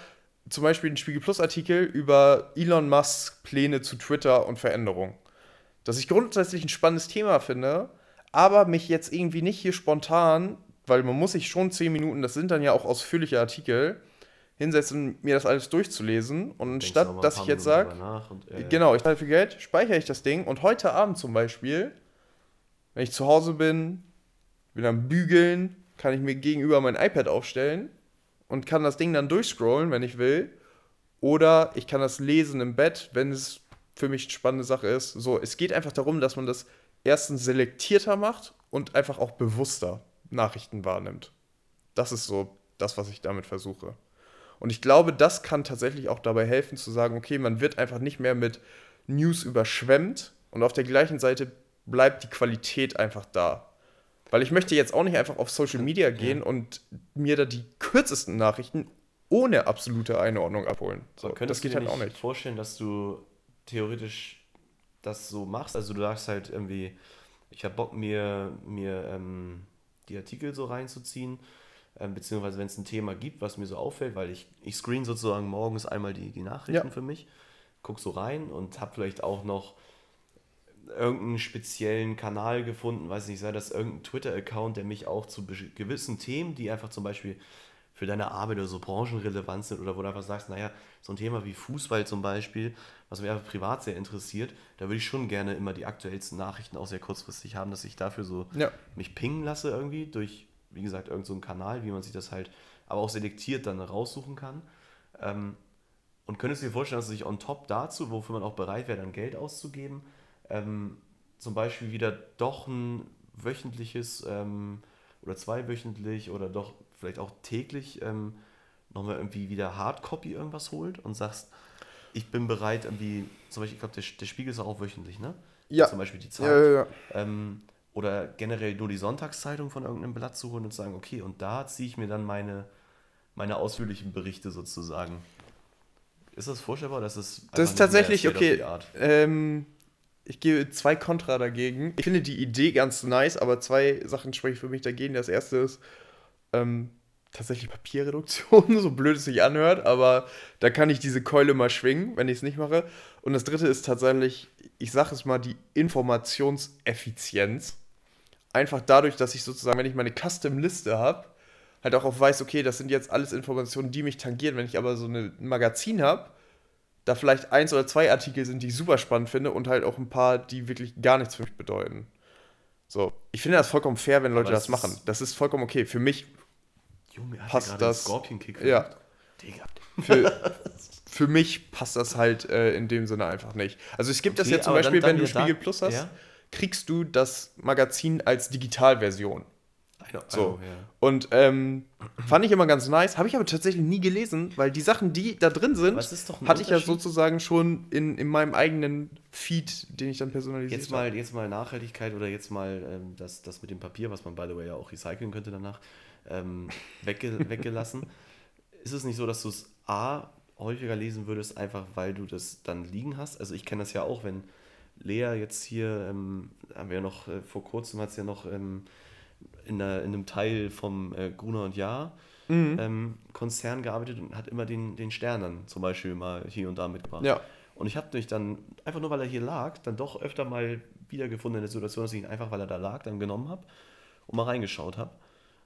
zum Beispiel einen Spiegel Plus Artikel über Elon Musks Pläne zu Twitter und Veränderung. Das ich grundsätzlich ein spannennes Thema finde, aber mich jetzt irgendwie nicht hier spontan, weil man muss sich schon zehn Minuten, das sind dann ja auch ausführliche Artikel, hinsetzen, mir das alles durchzulesen. Und Denkst ein dass ich jetzt sage, und, äh, Genau, ich zahle viel Geld, speichere ich das Ding und heute Abend zum Beispiel, wenn ich zu Hause bin, bin am Bügeln, kann ich mir gegenüber mein iPad aufstellen und kann das Ding dann durchscrollen, wenn ich will. Oder ich kann das lesen im Bett, wenn es für mich eine spannende Sache ist. So, es geht einfach darum, dass man das erstens selektierter macht und einfach auch bewusster Nachrichten wahrnimmt. Das ist so das, was ich damit versuche. Und ich glaube, das kann tatsächlich auch dabei helfen zu sagen, okay, man wird einfach nicht mehr mit News überschwemmt und auf der gleichen Seite bleibt die Qualität einfach da. Weil ich möchte jetzt auch nicht einfach auf Social Media gehen und mir da die kürzesten Nachrichten ohne absolute Einordnung abholen. So, das geht halt auch nicht nicht. vorstellen, dass du theoretisch das so machst? Also du sagst halt irgendwie, ich habe Bock, mir, mir ähm, die Artikel so reinzuziehen, ähm, beziehungsweise wenn es ein Thema gibt, was mir so auffällt, weil ich, ich screen sozusagen morgens einmal die, die Nachrichten Ja. für mich, guck so rein und habe vielleicht auch noch irgendeinen speziellen Kanal gefunden, weiß nicht, sei das irgendein Twitter-Account, der mich auch zu gewissen Themen, die einfach zum Beispiel für deine Arbeit oder so branchenrelevant sind oder wo du einfach sagst, naja, so ein Thema wie Fußball zum Beispiel, was mich einfach privat sehr interessiert, da würde ich schon gerne immer die aktuellsten Nachrichten auch sehr kurzfristig haben, dass ich dafür so Ja. mich pingen lasse irgendwie durch, wie gesagt, irgendeinen so einen Kanal, wie man sich das halt, aber auch selektiert dann raussuchen kann. Ähm, und könntest du dir vorstellen, dass du dich on top dazu, wofür man auch bereit wäre, dann Geld auszugeben, ähm, zum Beispiel wieder doch ein wöchentliches ähm, oder zweiwöchentlich oder doch vielleicht auch täglich ähm, nochmal irgendwie wieder Hardcopy irgendwas holt und sagst, ich bin bereit, irgendwie, zum Beispiel, ich glaube, der, der Spiegel ist auch wöchentlich, ne? Ja. Zum Beispiel die Zeit. Ja, ja, ja. Ähm, oder generell nur die Sonntagszeitung von irgendeinem Blatt zu holen und zu sagen, okay, und da ziehe ich mir dann meine, meine ausführlichen Berichte sozusagen. Ist das vorstellbar? Das ist, Das ist tatsächlich okay. Ähm, ich gebe zwei Kontra dagegen. Ich finde die Idee ganz nice, aber zwei Sachen sprechen für mich dagegen. Das erste ist ähm, tatsächlich Papierreduktion, so blöd es sich anhört, aber da kann ich diese Keule mal schwingen, wenn ich es nicht mache. Und das dritte ist tatsächlich, ich sage es mal, die Informationseffizienz. Einfach dadurch, dass ich sozusagen, wenn ich meine Custom-Liste habe, halt auch auf weiß, okay, das sind jetzt alles Informationen, die mich tangieren. Wenn ich aber so ein Magazin habe, da vielleicht eins oder zwei Artikel sind, die ich super spannend finde und halt auch ein paar, die wirklich gar nichts für mich bedeuten. So, ich finde das vollkommen fair, wenn Leute das machen. Das ist vollkommen okay. Für mich, Junge, hat passt das- Scorpion-Kick ja. versucht? Digga. für, für mich passt das halt äh, in dem Sinne einfach nicht. Also es gibt das Okay, ja zum aber dann- Beispiel, dann wenn du wieder da- Spiegel Plus hast, ja. kriegst du das Magazin als Digitalversion. I So. know, ja. Und ähm, fand ich immer ganz nice, habe ich aber tatsächlich nie gelesen, weil die Sachen, die da drin sind, es hatte ich ja sozusagen schon in, in meinem eigenen Feed, den ich dann personalisiert Jetzt mal, jetzt mal Nachhaltigkeit oder jetzt mal ähm, das, das mit dem Papier, was man by the way ja auch recyceln könnte danach, ähm, wegge weggelassen. Ist es nicht so, dass du es A häufiger lesen würdest, einfach weil du das dann liegen hast? Also ich kenne das ja auch, wenn Lea jetzt hier, ähm, haben wir ja noch, äh, vor kurzem hat sie ja noch ähm, in, einer, in einem Teil vom äh, Gruner und Jahr Mhm. ähm, Konzern gearbeitet und hat immer den, den Stern dann zum Beispiel mal hier und da mitgebracht. Ja. Und ich habe mich dann, einfach nur weil er hier lag, dann doch öfter mal wiedergefunden in der Situation, dass ich ihn einfach, weil er da lag, dann genommen habe und mal reingeschaut habe.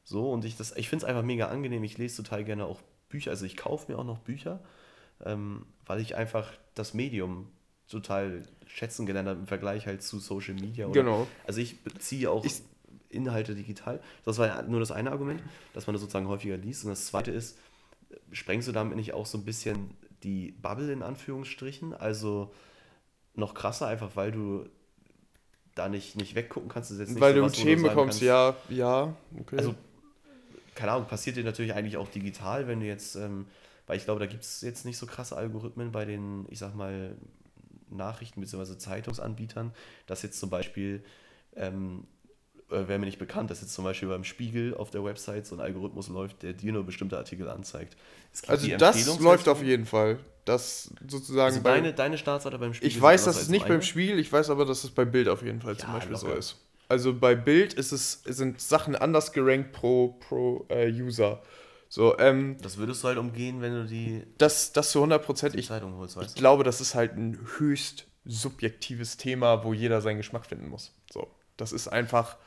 So, und ich das, ich finde es einfach mega angenehm. Ich lese total gerne auch Bücher, also ich kaufe mir auch noch Bücher, ähm, weil ich einfach das Medium total schätzen gelernt habe im Vergleich halt zu Social Media. Oder, Genau. Also ich beziehe auch Ich- Inhalte digital. Das war ja nur das eine Argument, dass man das sozusagen häufiger liest. Und das zweite ist, sprengst du damit nicht auch so ein bisschen die Bubble in Anführungsstrichen? Also noch krasser, einfach weil du da nicht, nicht weggucken kannst. Weil du sowas, wo Themen sagen bekommst, kannst- ja, ja, okay. Also, keine Ahnung, passiert dir natürlich eigentlich auch digital, wenn du jetzt, ähm, weil ich glaube, da gibt es jetzt nicht so krasse Algorithmen bei den, ich sag mal, Nachrichten- bzw. Zeitungsanbietern, dass jetzt zum Beispiel, ähm, äh, wäre mir nicht bekannt, dass jetzt zum Beispiel beim Spiegel auf der Website so ein Algorithmus läuft, der dir nur bestimmte Artikel anzeigt. Es gibt Also das läuft auf jeden Fall. Das sozusagen Also bei, deine, deine Startseite beim Spiegel. Ich weiß, dass es nicht beim meine. Spiegel, ich weiß aber, dass es bei Bild auf jeden Fall zum Ja, Beispiel so locker. ist. Also bei Bild ist es, sind Sachen anders gerankt pro, pro äh, User. So, ähm, Das würdest du halt umgehen, wenn du die, das, das zu 100 Prozent. Ich, holst, ich glaube, das ist halt ein höchst subjektives Thema, wo jeder seinen Geschmack finden muss. So, das ist einfach.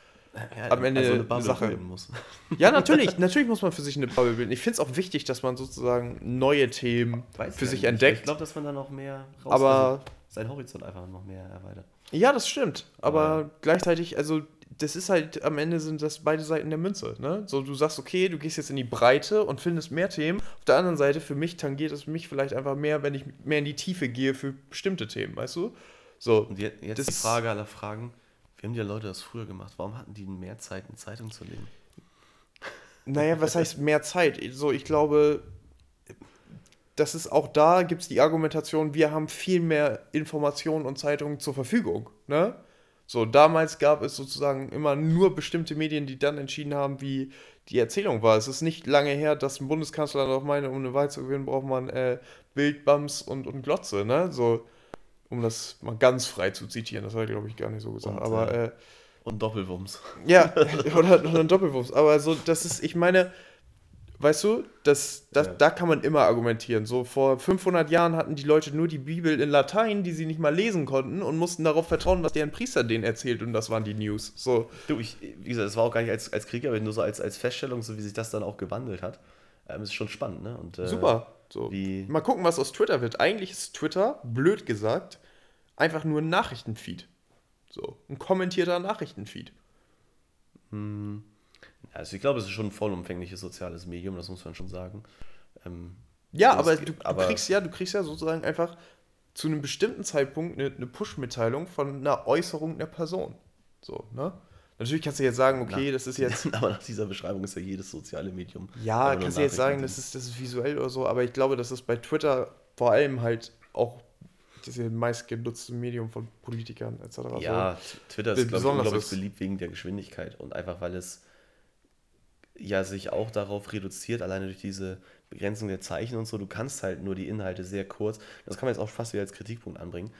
Ja, am Ende also eine Bubble Sache. bilden muss. Ja, natürlich, natürlich muss man für sich eine Bubble bilden. Ich finde es auch wichtig, dass man sozusagen neue Themen Weiß für sich nicht. entdeckt. Ich glaube, dass man da noch mehr raus, Aber- also sein Horizont einfach noch mehr erweitert. Ja, das stimmt. Aber Aber- gleichzeitig, also das ist halt, am Ende sind das beide Seiten der Münze. Ne? So, du sagst, okay, du gehst jetzt in die Breite und findest mehr Themen. Auf der anderen Seite, für mich tangiert es mich vielleicht einfach mehr, wenn ich mehr in die Tiefe gehe für bestimmte Themen, weißt du? So, Und jetzt Das- die Frage aller Fragen. Wie haben die Leute das früher gemacht? Warum hatten die mehr Zeit, eine Zeitung zu lesen? naja, was heißt mehr Zeit? So, ich glaube, das ist auch da, gibt es die Argumentation, wir haben viel mehr Informationen und Zeitungen zur Verfügung. Ne? So, damals gab es sozusagen immer nur bestimmte Medien, die dann entschieden haben, wie die Erzählung war. Es ist nicht lange her, dass ein Bundeskanzler noch meinte, um eine Wahl zu gewinnen, braucht man äh, Bild, und, und Glotze, ne? So, um das mal ganz frei zu zitieren, das habe ich, glaube ich, gar nicht so gesagt. Und, Aber äh, äh, Und Doppelwumms. ja, oder, oder ein Doppelwurf. Aber so, das ist, ich meine, weißt du, das, das, Ja. da kann man immer argumentieren. So vor 500 Jahren hatten die Leute nur die Bibel in Latein, die sie nicht mal lesen konnten und mussten darauf vertrauen, was deren Priester denen erzählt und das waren die News. So, Du, ich, wie gesagt, das war auch gar nicht als, als Krieg, aber nur so als, als Feststellung, so wie sich das dann auch gewandelt hat. Ähm, ist schon spannend, ne? Und, äh, super. So. Wie, Mal gucken, was aus Twitter wird. Eigentlich ist Twitter, blöd gesagt, einfach nur ein Nachrichtenfeed. So, ein kommentierter Nachrichtenfeed. hm, also ich glaube, es ist schon ein vollumfängliches soziales Medium, das muss man schon sagen. Ähm, Ja, Das aber geht- du, du aber- kriegst ja, du kriegst ja sozusagen einfach zu einem bestimmten Zeitpunkt eine, eine Push-Mitteilung von einer Äußerung einer Person. So, ne? Natürlich kannst du jetzt sagen, okay, Na, das ist jetzt. aber nach dieser Beschreibung ist ja jedes soziale Medium. Ja, kannst du jetzt sagen, das ist, das ist visuell oder so, aber ich glaube, das ist bei Twitter vor allem halt auch das meistgenutzte Medium von Politikern etc. Ja, Twitter be- ist, glaube ich, besonders unglaublich ist. beliebt wegen der Geschwindigkeit und einfach, weil es ja sich auch darauf reduziert, alleine durch diese Begrenzung der Zeichen und so, du kannst halt nur die Inhalte sehr kurz, das kann man jetzt auch fast wieder als Kritikpunkt anbringen,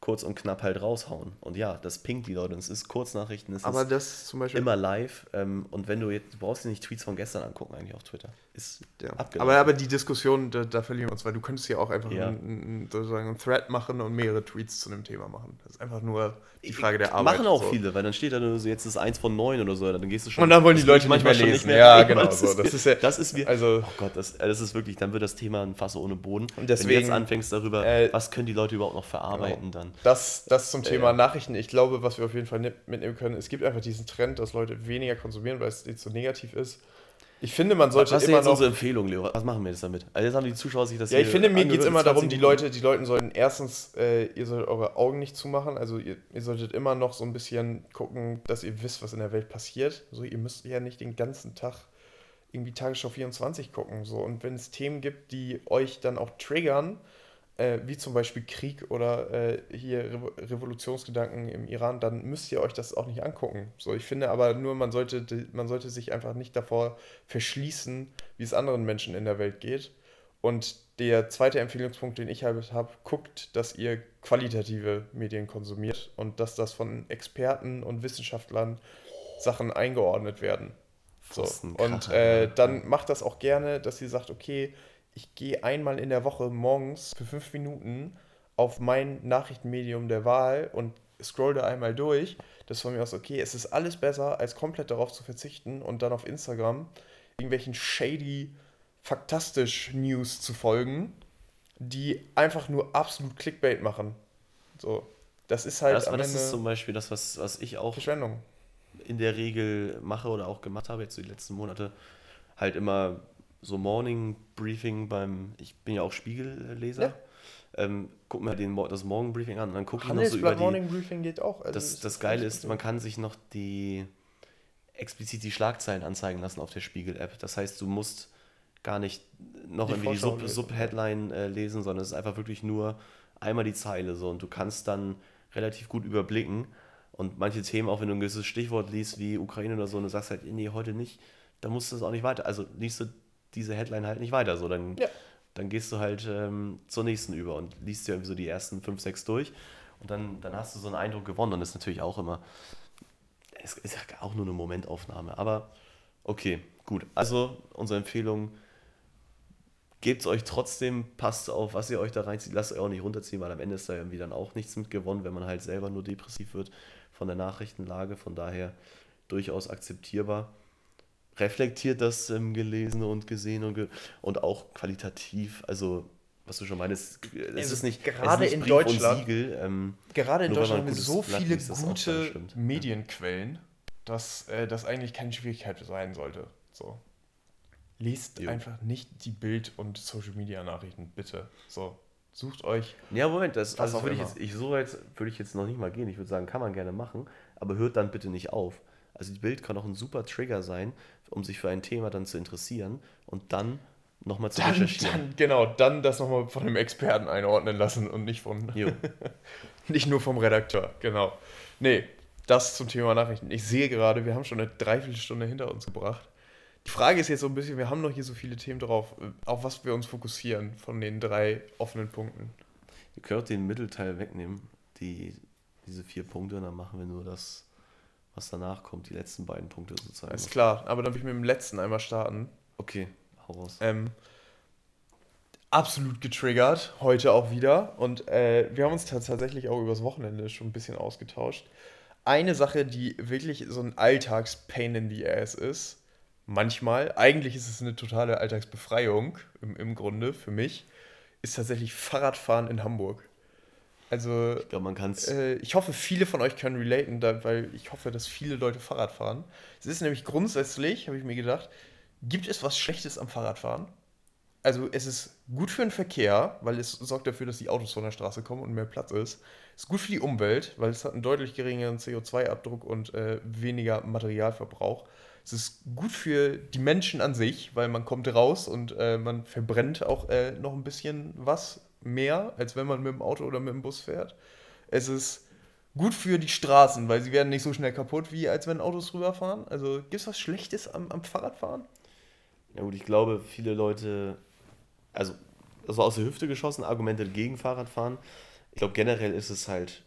kurz und knapp halt raushauen. Und ja, das pinkt die Leute, und es ist Kurznachrichten, es Aber ist das zum Beispiel. immer live ähm, und wenn du jetzt, du brauchst dir nicht Tweets von gestern angucken eigentlich auf Twitter. Ist Ja. abgelaufen. Aber, aber die Diskussion, da, da verlieren wir uns, weil du könntest ja auch einfach Ja. einen, sozusagen einen Thread machen und mehrere Tweets zu einem Thema machen. Das ist einfach nur die Frage der Arbeit. Machen auch so. viele, weil dann steht da nur so, jetzt ist eins von neun oder so, dann gehst du schon. Und dann wollen die das Leute geht nicht mehr manchmal lesen. Ja, rein, genau weil so. Das ist ja- das ist mir, also- oh Gott, das, das ist wirklich, dann wird das Thema ein Fass ohne Boden. Und Wenn deswegen, du jetzt anfängst darüber, äh, was können die Leute überhaupt noch verarbeiten, dann. Das, das zum Thema Ja. Nachrichten. Ich glaube, was wir auf jeden Fall mitnehmen können, es gibt einfach diesen Trend, dass Leute weniger konsumieren, weil es jetzt so negativ ist. Ich finde, man sollte was ist immer jetzt noch. unsere Empfehlung, Leo? Was machen wir jetzt damit? Also jetzt haben die Zuschauer sich das Ja, ich finde, mir geht es immer 20 darum, die. Leute, die Leute sollten erstens, äh, ihr solltet eure Augen nicht zumachen, also ihr, ihr solltet immer noch so ein bisschen gucken, dass ihr wisst, was in der Welt passiert. So, ihr müsst ja nicht den ganzen Tag irgendwie Tagesschau 24 gucken. So. Und wenn es Themen gibt, die euch dann auch triggern, äh, wie zum Beispiel Krieg oder äh, hier Revo Revolutionsgedanken im Iran, dann müsst ihr euch das auch nicht angucken. So, ich finde aber nur, man sollte, man sollte sich einfach nicht davor verschließen, wie es anderen Menschen in der Welt geht. Und der zweite Empfehlungspunkt, den ich halt habe, guckt, dass ihr qualitative Medien konsumiert und dass das von Experten und Wissenschaftlern Sachen eingeordnet werden. So. Und äh, dann macht das auch gerne, dass ihr sagt, okay, ich gehe einmal in der Woche morgens für fünf Minuten auf mein Nachrichtenmedium der Wahl und scroll da einmal durch. Das ist von mir aus okay. Es ist alles besser, als komplett darauf zu verzichten und dann auf Instagram irgendwelchen shady, faktastisch News zu folgen, die einfach nur absolut Clickbait machen. So. Das ist halt. Das, am das ist zum Beispiel das, was, was ich auch Verschwendung. in der Regel mache oder auch gemacht habe, jetzt die letzten Monate. Halt immer so Morning Briefing beim. Ich bin ja auch Spiegelleser. Ja. Ähm, guck mir den, das Morning Briefing an und dann gucke ich noch so über die. Morning Briefing geht auch. Also das, das Geile ist, man kann sich noch die explizit die Schlagzeilen anzeigen lassen auf der Spiegel-App. Das heißt, du musst gar nicht noch die irgendwie die Sub-Headline Sub äh, lesen, sondern es ist einfach wirklich nur einmal die Zeile so und du kannst dann relativ gut überblicken und manche Themen, auch wenn du ein gewisses Stichwort liest wie Ukraine oder so und du sagst halt, nee, heute nicht, dann musst du es auch nicht weiter, also liest du diese Headline halt nicht weiter, so dann, ja. dann gehst du halt ähm, zur nächsten über und liest dir irgendwie so die ersten fünf, sechs durch und dann, dann hast du so einen Eindruck gewonnen und das ist natürlich auch immer, es ist ja auch nur eine Momentaufnahme, aber okay, gut, also unsere Empfehlung, gebt es euch trotzdem, passt auf, was ihr euch da reinzieht, lasst euch auch nicht runterziehen, weil am Ende ist da irgendwie dann auch nichts mit gewonnen, wenn man halt selber nur depressiv wird von der Nachrichtenlage. Von daher durchaus akzeptierbar. Reflektiert das ähm, Gelesene und Gesehene und, ge und auch qualitativ, also was du schon meinst, es also ist nicht gerade ist nicht in Deutschland. Siegel, ähm, gerade in Deutschland haben wir so viele gute Medienquellen, dass äh, das eigentlich keine Schwierigkeit sein sollte. So. Lest jo. einfach nicht die Bild- und Social-Media-Nachrichten, bitte. So, sucht euch. Ja, Moment, das, also würde ich jetzt, ich, so weit würde ich jetzt noch nicht mal gehen. Ich würde sagen, kann man gerne machen, aber hört dann bitte nicht auf. Also die Bild kann auch ein super Trigger sein, um sich für ein Thema dann zu interessieren und dann nochmal zu dann, recherchieren. Dann, genau, dann das nochmal von einem Experten einordnen lassen und nicht von nicht nur vom Redakteur, genau. Nee, das zum Thema Nachrichten. Ich sehe gerade, wir haben schon eine Dreiviertelstunde hinter uns gebracht. Die Frage ist jetzt so ein bisschen, wir haben noch hier so viele Themen drauf, auf was wir uns fokussieren von den drei offenen Punkten. Können auch den Mittelteil wegnehmen, die, diese vier Punkte, und dann machen wir nur das, was danach kommt, die letzten beiden Punkte sozusagen. Ist klar, aber dann will ich mit dem letzten einmal starten. Okay, hau raus. Ähm, absolut getriggert, heute auch wieder. Und äh, wir haben uns tatsächlich auch übers Wochenende schon ein bisschen ausgetauscht. Eine Sache, die wirklich so ein Alltags-Pain in the Ass ist, manchmal, eigentlich ist es eine totale Alltagsbefreiung im, im Grunde für mich, ist tatsächlich Fahrradfahren in Hamburg. Also, ich glaube, man kann es. Äh, ich hoffe, viele von euch können relaten, da, weil ich hoffe, dass viele Leute Fahrrad fahren. Es ist nämlich grundsätzlich, habe ich mir gedacht, gibt es was Schlechtes am Fahrradfahren? Also, es ist gut für den Verkehr, weil es sorgt dafür, dass die Autos von der Straße kommen und mehr Platz ist. Es ist gut für die Umwelt, weil es hat einen deutlich geringeren CO2-Abdruck und äh, weniger Materialverbrauch. Es ist gut für die Menschen an sich, weil man kommt raus und äh, man verbrennt auch äh, noch ein bisschen was mehr, als wenn man mit dem Auto oder mit dem Bus fährt. Es ist gut für die Straßen, weil sie werden nicht so schnell kaputt, wie als wenn Autos rüberfahren. Also gibt es was Schlechtes am, am Fahrradfahren? Ja gut, ich glaube, viele Leute, also das war aus der Hüfte geschossen, Argumente gegen Fahrradfahren. Ich glaube, generell ist es halt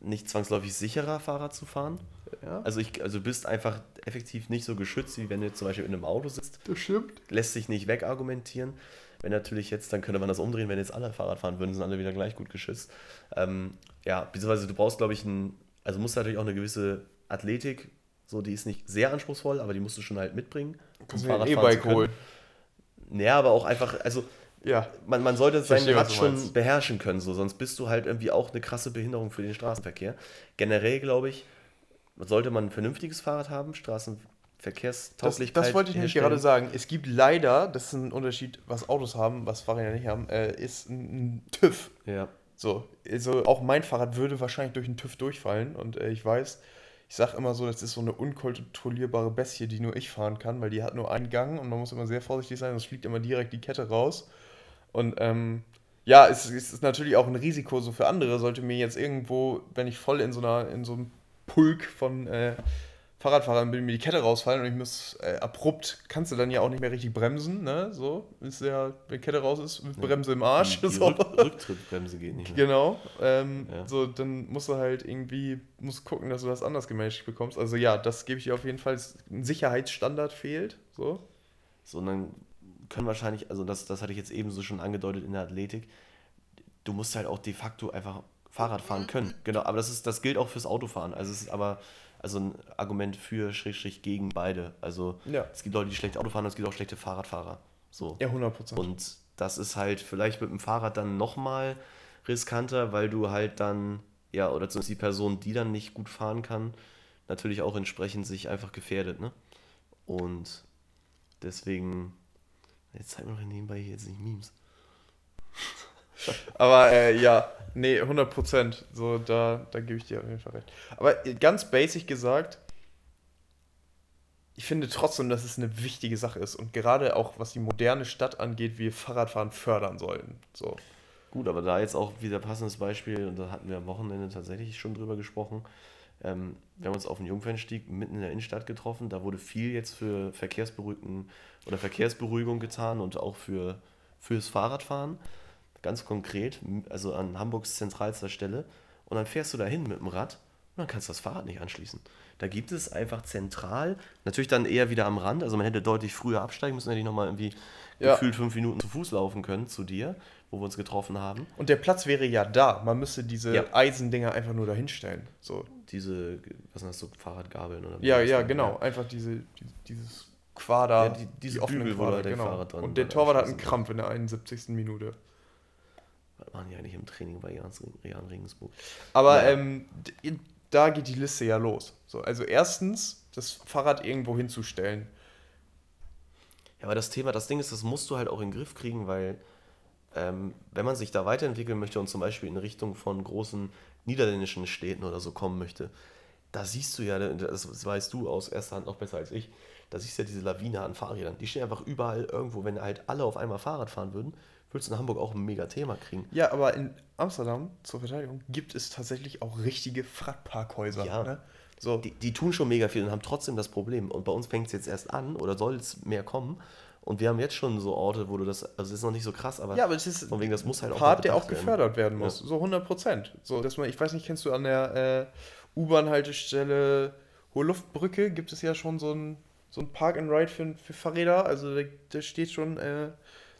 nicht zwangsläufig sicherer, Fahrrad zu fahren. Ja. Also, ich, also du bist einfach effektiv nicht so geschützt, wie wenn du jetzt zum Beispiel in einem Auto sitzt. Das stimmt. Lässt sich nicht wegargumentieren. Wenn natürlich jetzt, dann könnte man das umdrehen, wenn jetzt alle Fahrrad fahren würden, sind alle wieder gleich gut geschützt. Ähm, ja, beziehungsweise du brauchst, glaube ich, ein, also musst natürlich auch eine gewisse Athletik, so die ist nicht sehr anspruchsvoll, aber die musst du schon halt mitbringen. Um Fahrrad E-Bike holen. Naja, aber auch einfach, also ja. Man, man sollte sein Rad schon beherrschen können, so, sonst bist du halt irgendwie auch eine krasse Behinderung für den Straßenverkehr. Generell glaube ich, sollte man ein vernünftiges Fahrrad haben, Straßenverkehrstauglichkeit. Das, das wollte ich nämlich gerade sagen. Es gibt leider, das ist ein Unterschied, was Autos haben, was Fahrräder nicht haben, äh, ist ein TÜV. Ja. So, also auch mein Fahrrad würde wahrscheinlich durch einen TÜV durchfallen und äh, ich weiß, ich sage immer so, das ist so eine unkontrollierbare Bestie, die nur ich fahren kann, weil die hat nur einen Gang und man muss immer sehr vorsichtig sein, sonst fliegt immer direkt die Kette raus. Und ähm, ja, es, es, ist natürlich auch ein Risiko so für andere. Sollte mir jetzt irgendwo, wenn ich voll in so einer, in so einem Pulk von äh, Fahrradfahrern bin, mir die Kette rausfallen und ich muss äh, abrupt, kannst du dann ja auch nicht mehr richtig bremsen, ne? So, ist ja, wenn die Kette raus ist, mit Bremse im Arsch. Die, die so. Rück Rücktrittbremse geht nicht mehr. Genau. Ähm, ja. So, dann musst du halt irgendwie, musst gucken, dass du das anders gemanagt bekommst. Also ja, das gebe ich dir auf jeden Fall. Ein Sicherheitsstandard fehlt. So. So, und dann können wahrscheinlich, also das, das hatte ich jetzt ebenso schon angedeutet in der Athletik, du musst halt auch de facto einfach Fahrrad fahren können. Genau, aber das, ist, das gilt auch fürs Autofahren. Also es ist aber also ein Argument für, Schrägstrich gegen beide. Also Ja. es gibt Leute, die schlecht Auto fahren, und es gibt auch schlechte Fahrradfahrer. So. Ja, 100 Prozent. Und das ist halt vielleicht mit dem Fahrrad dann nochmal riskanter, weil du halt dann, ja, oder zumindest die Person, die dann nicht gut fahren kann, natürlich auch entsprechend sich einfach gefährdet, ne? Und deswegen, jetzt zeig mir doch nebenbei hier jetzt nicht Memes. Aber äh, ja, nee, 100 Prozent. So, da, da gebe ich dir auf jeden Fall recht. Aber äh, ganz basic gesagt, ich finde trotzdem, dass es eine wichtige Sache ist. Und gerade auch, was die moderne Stadt angeht, wir Fahrradfahren fördern sollten. So. Gut, aber da jetzt auch wieder passendes Beispiel, und da hatten wir am Wochenende tatsächlich schon drüber gesprochen. Ähm, wir haben uns auf dem Jungfernstieg mitten in der Innenstadt getroffen. Da wurde viel jetzt für Verkehrsberuhigten oder Verkehrsberuhigung getan und auch für fürs Fahrradfahren. Ganz konkret, also an Hamburgs zentralster Stelle. Und dann fährst du dahin mit dem Rad und dann kannst du das Fahrrad nicht anschließen. Da gibt es einfach zentral, natürlich dann eher wieder am Rand, also man hätte deutlich früher absteigen müssen, hätte ich nochmal irgendwie Ja. gefühlt fünf Minuten zu Fuß laufen können zu dir, wo wir uns getroffen haben. Und der Platz wäre ja da. Man müsste diese Ja. Eisendinger einfach nur dahinstellen. So. diese, was sind das so, Fahrradgabeln oder Ja, ja, genau. Einfach diese, die, dieses Quader, Ja, die- diese offenen Bügel, wo Quader, genau. Fahrrad dran Und der Torwart hat einen Krampf in der 71. Minute. Was machen die eigentlich im Training bei Jan, Regensburg? Aber Naja. ähm, da geht die Liste ja los. So, also erstens, das Fahrrad irgendwo hinzustellen. Ja, aber das Thema, das Ding ist, das musst du halt auch in den Griff kriegen, weil ähm, wenn man sich da weiterentwickeln möchte und zum Beispiel in Richtung von großen niederländischen Städten oder so kommen möchte, da siehst du ja, das, das weißt du aus erster Hand noch besser als ich, da siehst du ja diese Lawine an Fahrrädern. Die stehen einfach überall irgendwo. Wenn halt alle auf einmal Fahrrad fahren würden, würdest du in Hamburg auch ein mega Thema kriegen. Ja, aber in Amsterdam, zur Verteidigung, gibt es tatsächlich auch richtige Fahrradparkhäuser. Ja. Ne? So, Die, die tun schon mega viel und haben trotzdem das Problem. Und bei uns fängt es jetzt erst an oder soll es mehr kommen. Und wir haben jetzt schon so Orte, wo du das, also es ist noch nicht so krass, aber, ja, aber es ist von wegen, das muss halt auch Part, der auch bedacht werden. gefördert werden muss. So 100 Prozent. So, dass man, ich weiß nicht, kennst du an der äh, U-Bahn-Haltestelle Hohe Luftbrücke gibt es ja schon so ein, so ein Park and Ride für, für Fahrräder. Also da, da steht schon äh,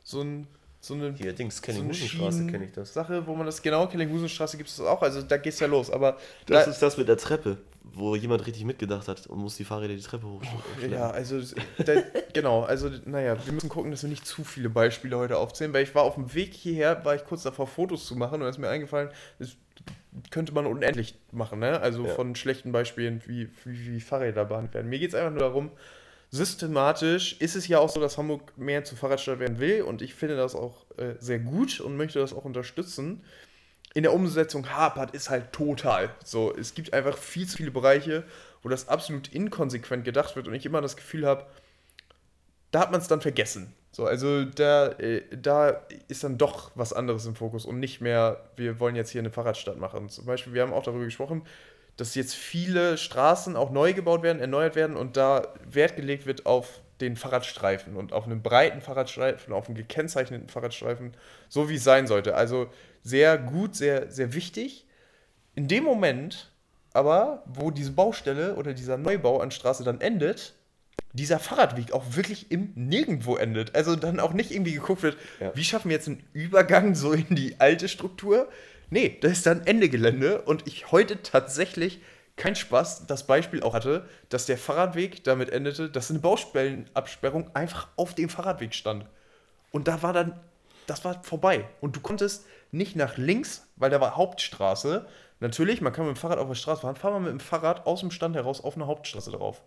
so, ein, so eine Hier, Dings, Kellinghusenstraße kenne ich das. Sache, wo man das genau, Kellinghusenstraße gibt es das auch. Also da geht's ja los. Aber Das da, ist das mit der Treppe, wo jemand richtig mitgedacht hat und muss die Fahrräder die Treppe hochschleppen. Ja, also da, genau, also naja, wir müssen gucken, dass wir nicht zu viele Beispiele heute aufzählen, weil ich war auf dem Weg hierher, war ich kurz davor, Fotos zu machen und dann ist mir eingefallen, das könnte man unendlich machen, ne? Also Ja. von schlechten Beispielen, wie, wie, wie Fahrräder behandelt werden. Mir geht es einfach nur darum, systematisch ist es ja auch so, dass Hamburg mehr zur Fahrradstadt werden will und ich finde das auch äh, sehr gut und möchte das auch unterstützen. In der Umsetzung hapert ist halt total. So, es gibt einfach viel zu viele Bereiche, wo das absolut inkonsequent gedacht wird und ich immer das Gefühl habe, da hat man es dann vergessen. So, also da, äh, da ist dann doch was anderes im Fokus und nicht mehr, wir wollen jetzt hier eine Fahrradstadt machen. Zum Beispiel, wir haben auch darüber gesprochen, dass jetzt viele Straßen auch neu gebaut werden, erneuert werden und da Wert gelegt wird auf den Fahrradstreifen und auf einen breiten Fahrradstreifen, auf einen gekennzeichneten Fahrradstreifen, so wie es sein sollte. Also sehr gut, sehr, sehr wichtig. In dem Moment aber, wo diese Baustelle oder dieser Neubau an Straße dann endet, dieser Fahrradweg auch wirklich im Nirgendwo endet. Also dann auch nicht irgendwie geguckt wird, Ja. wie schaffen wir jetzt einen Übergang so in die alte Struktur? Nee, das ist dann Ende Gelände und ich heute tatsächlich kein Spaß das Beispiel auch hatte, dass der Fahrradweg damit endete, dass eine Baustellenabsperrung einfach auf dem Fahrradweg stand. Und da war dann, das war vorbei. Und du konntest nicht nach links, weil da war Hauptstraße. Natürlich, man kann mit dem Fahrrad auf der Straße fahren. Fahr mal mit dem Fahrrad aus dem Stand heraus auf eine Hauptstraße drauf.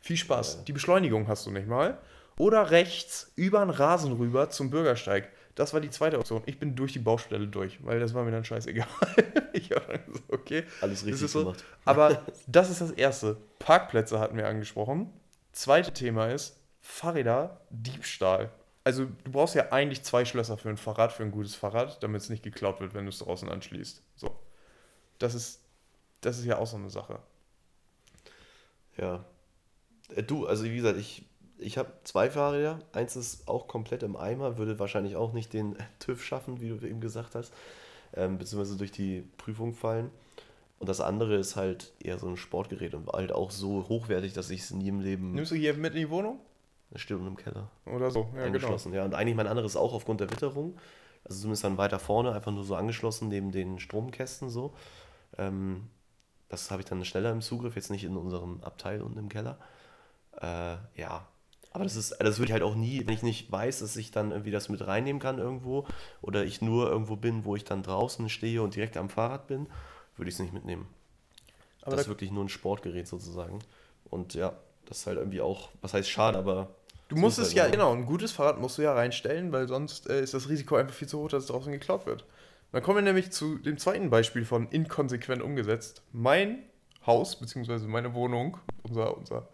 Viel Spaß. Die Beschleunigung hast du nicht mal. Oder rechts über den Rasen rüber zum Bürgersteig. Das war die zweite Option. Ich bin durch die Baustelle durch, weil das war mir dann scheißegal. ich habe dann gesagt, okay. Alles richtig so. gemacht. Aber das ist das Erste. Parkplätze hatten wir angesprochen. Zweite Thema ist Fahrräder, Diebstahl. Also du brauchst ja eigentlich zwei Schlösser für ein Fahrrad, für ein gutes Fahrrad, damit es nicht geklaut wird, wenn du es draußen anschließt. So. Das ist, das ist ja auch so eine Sache. Ja. Äh, Du, also wie gesagt, ich, ich habe zwei Fahrräder. Eins ist auch komplett im Eimer, würde wahrscheinlich auch nicht den TÜV schaffen, wie du eben gesagt hast, ähm, beziehungsweise durch die Prüfung fallen. Und das andere ist halt eher so ein Sportgerät und halt auch so hochwertig, dass ich es nie im Leben. Nimmst du hier mit in die Wohnung? Das steht unten im Keller. Oder so? Ja, genau. eingeschlossen. Ja, und eigentlich mein anderes auch aufgrund der Witterung. Also zumindest dann weiter vorne, einfach nur so angeschlossen neben den Stromkästen so. Ähm, das habe ich dann schneller im Zugriff, jetzt nicht in unserem Abteil unten im Keller. Äh, ja, aber das ist, das würde ich halt auch nie, wenn ich nicht weiß, dass ich dann irgendwie das mit reinnehmen kann irgendwo oder ich nur irgendwo bin, wo ich dann draußen stehe und direkt am Fahrrad bin, würde ich es nicht mitnehmen. Aber das ist wirklich nur ein Sportgerät sozusagen. Und ja, das ist halt irgendwie auch, was heißt schade, aber. Du musst es halt ja, genau, ein gutes Fahrrad musst du ja reinstellen, weil sonst äh, ist das Risiko einfach viel zu hoch, dass es draußen geklaut wird. Dann kommen wir nämlich zu dem zweiten Beispiel von inkonsequent umgesetzt. Mein Haus, beziehungsweise meine Wohnung, unser, unser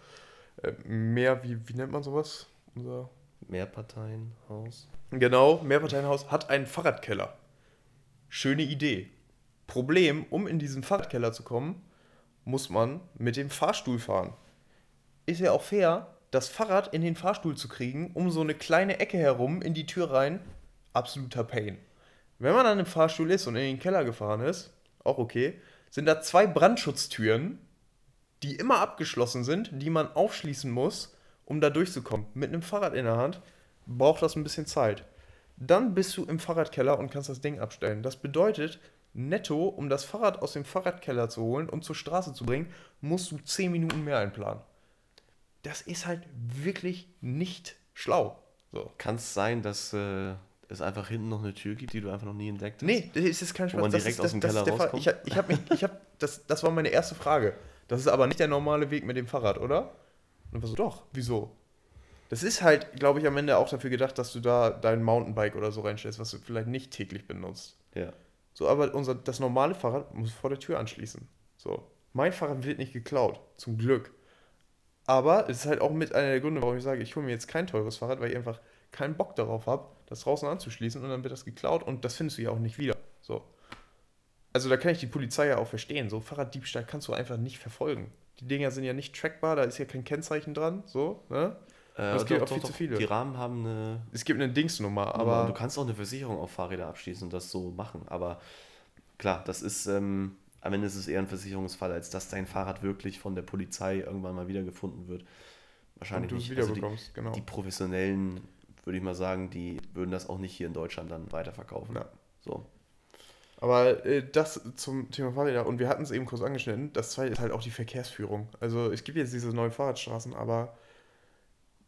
mehr, wie, wie nennt man sowas? Unser Mehrparteienhaus. Genau, Mehrparteienhaus hat einen Fahrradkeller. Schöne Idee. Problem, um in diesen Fahrradkeller zu kommen, muss man mit dem Fahrstuhl fahren. Ist ja auch fair, das Fahrrad in den Fahrstuhl zu kriegen, um so eine kleine Ecke herum in die Tür rein, absoluter Pain. Wenn man dann im Fahrstuhl ist und in den Keller gefahren ist, auch okay, sind da zwei Brandschutztüren, die immer abgeschlossen sind, die man aufschließen muss, um da durchzukommen. Mit einem Fahrrad in der Hand braucht das ein bisschen Zeit. Dann bist du im Fahrradkeller und kannst das Ding abstellen. Das bedeutet, netto, um das Fahrrad aus dem Fahrradkeller zu holen und zur Straße zu bringen, musst du 10 Minuten mehr einplanen. Das ist halt wirklich nicht schlau. So. Kann es sein, dass äh, es einfach hinten noch eine Tür gibt, die du einfach noch nie entdeckt hast? Nee, das ist kein Spaß. Wo man direkt ist, aus dem Keller rauskommt? Ich, ich habe mich, ich hab, das, das war meine erste Frage. Das ist aber nicht der normale Weg mit dem Fahrrad, oder? Und war so, doch, wieso? Das ist halt, glaube ich, am Ende auch dafür gedacht, dass du da dein Mountainbike oder so reinstellst, was du vielleicht nicht täglich benutzt. Ja. So, aber unser, das normale Fahrrad muss vor der Tür anschließen. So. Mein Fahrrad wird nicht geklaut, zum Glück. Aber es ist halt auch mit einer der Gründe, warum ich sage, ich hole mir jetzt kein teures Fahrrad, weil ich einfach keinen Bock darauf habe, das draußen anzuschließen und dann wird das geklaut und das findest du ja auch nicht wieder. So also da kann ich die Polizei ja auch verstehen. So Fahrraddiebstahl kannst du einfach nicht verfolgen. Die Dinger sind ja nicht trackbar, da ist ja kein Kennzeichen dran, so, ne? Äh, es gibt auch viel doch, zu viele. Die Rahmen haben eine. Es gibt eine Dingsnummer, aber. Du kannst auch eine Versicherung auf Fahrräder abschließen und das so machen. Aber klar, das ist. Ähm, am Ende ist es eher ein Versicherungsfall, als dass dein Fahrrad wirklich von der Polizei irgendwann mal wiedergefunden wird. Wahrscheinlich nicht. Also die, genau. die professionellen, würde ich mal sagen, die würden das auch nicht hier in Deutschland dann weiterverkaufen. Ja. So. Aber äh, das zum Thema Fahrräder, und wir hatten es eben kurz angeschnitten, das zweite ist halt auch die Verkehrsführung. Also es gibt jetzt diese neuen Fahrradstraßen, aber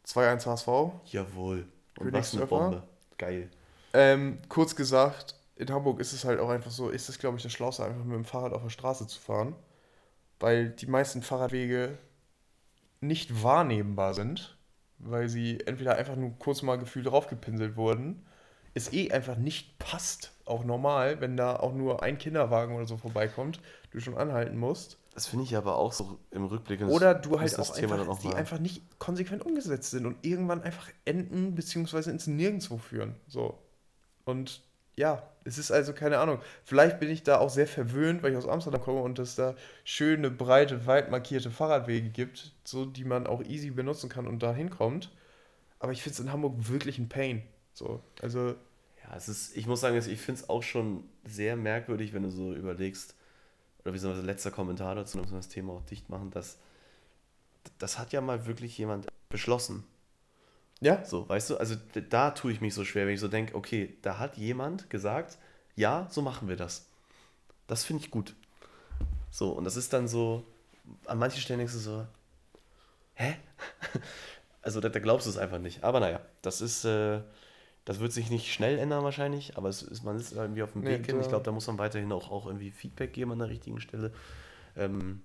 2-1 HSV. Jawohl. Und was eine Bombe. Geil. Ähm, kurz gesagt, in Hamburg ist es halt auch einfach so, ist es glaube ich das Schlauste, einfach mit dem Fahrrad auf der Straße zu fahren. Weil die meisten Fahrradwege nicht wahrnehmbar sind, weil sie entweder einfach nur kurz mal gefühlt draufgepinselt wurden es eh einfach nicht passt, auch normal, wenn da auch nur ein Kinderwagen oder so vorbeikommt, du schon anhalten musst. Das finde ich aber auch so im Rückblick. Oder du halt auch einfach, die einfach nicht konsequent umgesetzt sind und irgendwann einfach enden bzw. ins Nirgendwo führen. So. Und ja, es ist also keine Ahnung. Vielleicht bin ich da auch sehr verwöhnt, weil ich aus Amsterdam komme und es da schöne, breite, weit markierte Fahrradwege gibt, so die man auch easy benutzen kann und da hinkommt. Aber ich finde es in Hamburg wirklich ein Pain. So, also. Ja, es ist, ich muss sagen, ich finde es auch schon sehr merkwürdig, wenn du so überlegst, oder wie so ein letzter Kommentar dazu, um das Thema auch dicht machen, dass das hat ja mal wirklich jemand beschlossen. Ja. So, weißt du, also da tue ich mich so schwer, wenn ich so denke, okay, da hat jemand gesagt, ja, so machen wir das. Das finde ich gut. So, und das ist dann so, an manchen Stellen denkst du so, hä? Also da, da glaubst du es einfach nicht. Aber naja, das ist, äh, das wird sich nicht schnell ändern wahrscheinlich, aber es ist, man ist irgendwie auf dem Weg hin. Ich glaube, da muss man weiterhin auch, auch irgendwie Feedback geben an der richtigen Stelle. Ähm,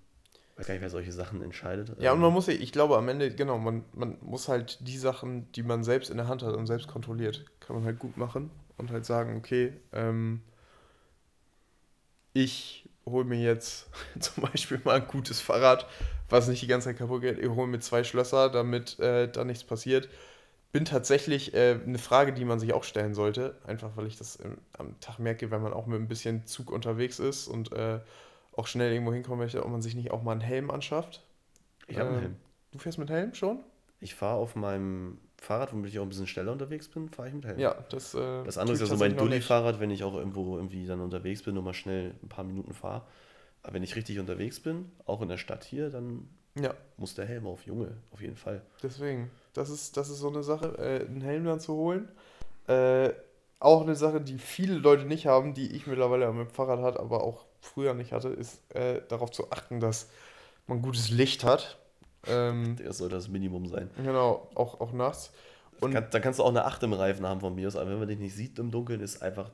weiß gar nicht, wer solche Sachen entscheidet. Ja, und man muss, ich glaube am Ende, genau, man, man muss halt die Sachen, die man selbst in der Hand hat und selbst kontrolliert, kann man halt gut machen und halt sagen, okay, ähm, ich hole mir jetzt zum Beispiel mal ein gutes Fahrrad, was nicht die ganze Zeit kaputt geht. Ich hole mir zwei Schlösser, damit äh, da nichts passiert bin tatsächlich äh, eine Frage, die man sich auch stellen sollte, einfach weil ich das im, am Tag merke, wenn man auch mit ein bisschen Zug unterwegs ist und äh, auch schnell irgendwo hinkommen möchte, ob man sich nicht auch mal einen Helm anschafft. Ich habe einen ähm, Helm. Du fährst mit Helm schon? Ich fahre auf meinem Fahrrad, womit ich auch ein bisschen schneller unterwegs bin, fahre ich mit Helm. Ja, das. Äh, das andere ist ja so mein Dulli-Fahrrad, wenn ich auch irgendwo irgendwie dann unterwegs bin und mal schnell ein paar Minuten fahre. Aber wenn ich richtig unterwegs bin, auch in der Stadt hier, dann ja. muss der Helm auf, Junge, auf jeden Fall. Deswegen. Das ist, das ist so eine Sache, äh, einen Helm dann zu holen. Äh, auch eine Sache, die viele Leute nicht haben, die ich mittlerweile mit dem Fahrrad hat, aber auch früher nicht hatte, ist äh, darauf zu achten, dass man gutes Licht hat. Ähm, Das soll das Minimum sein. genau, auch, auch nachts. Und Kann, dann kannst du auch eine 8 im Reifen haben von mir aus, aber wenn man dich nicht sieht im Dunkeln, ist einfach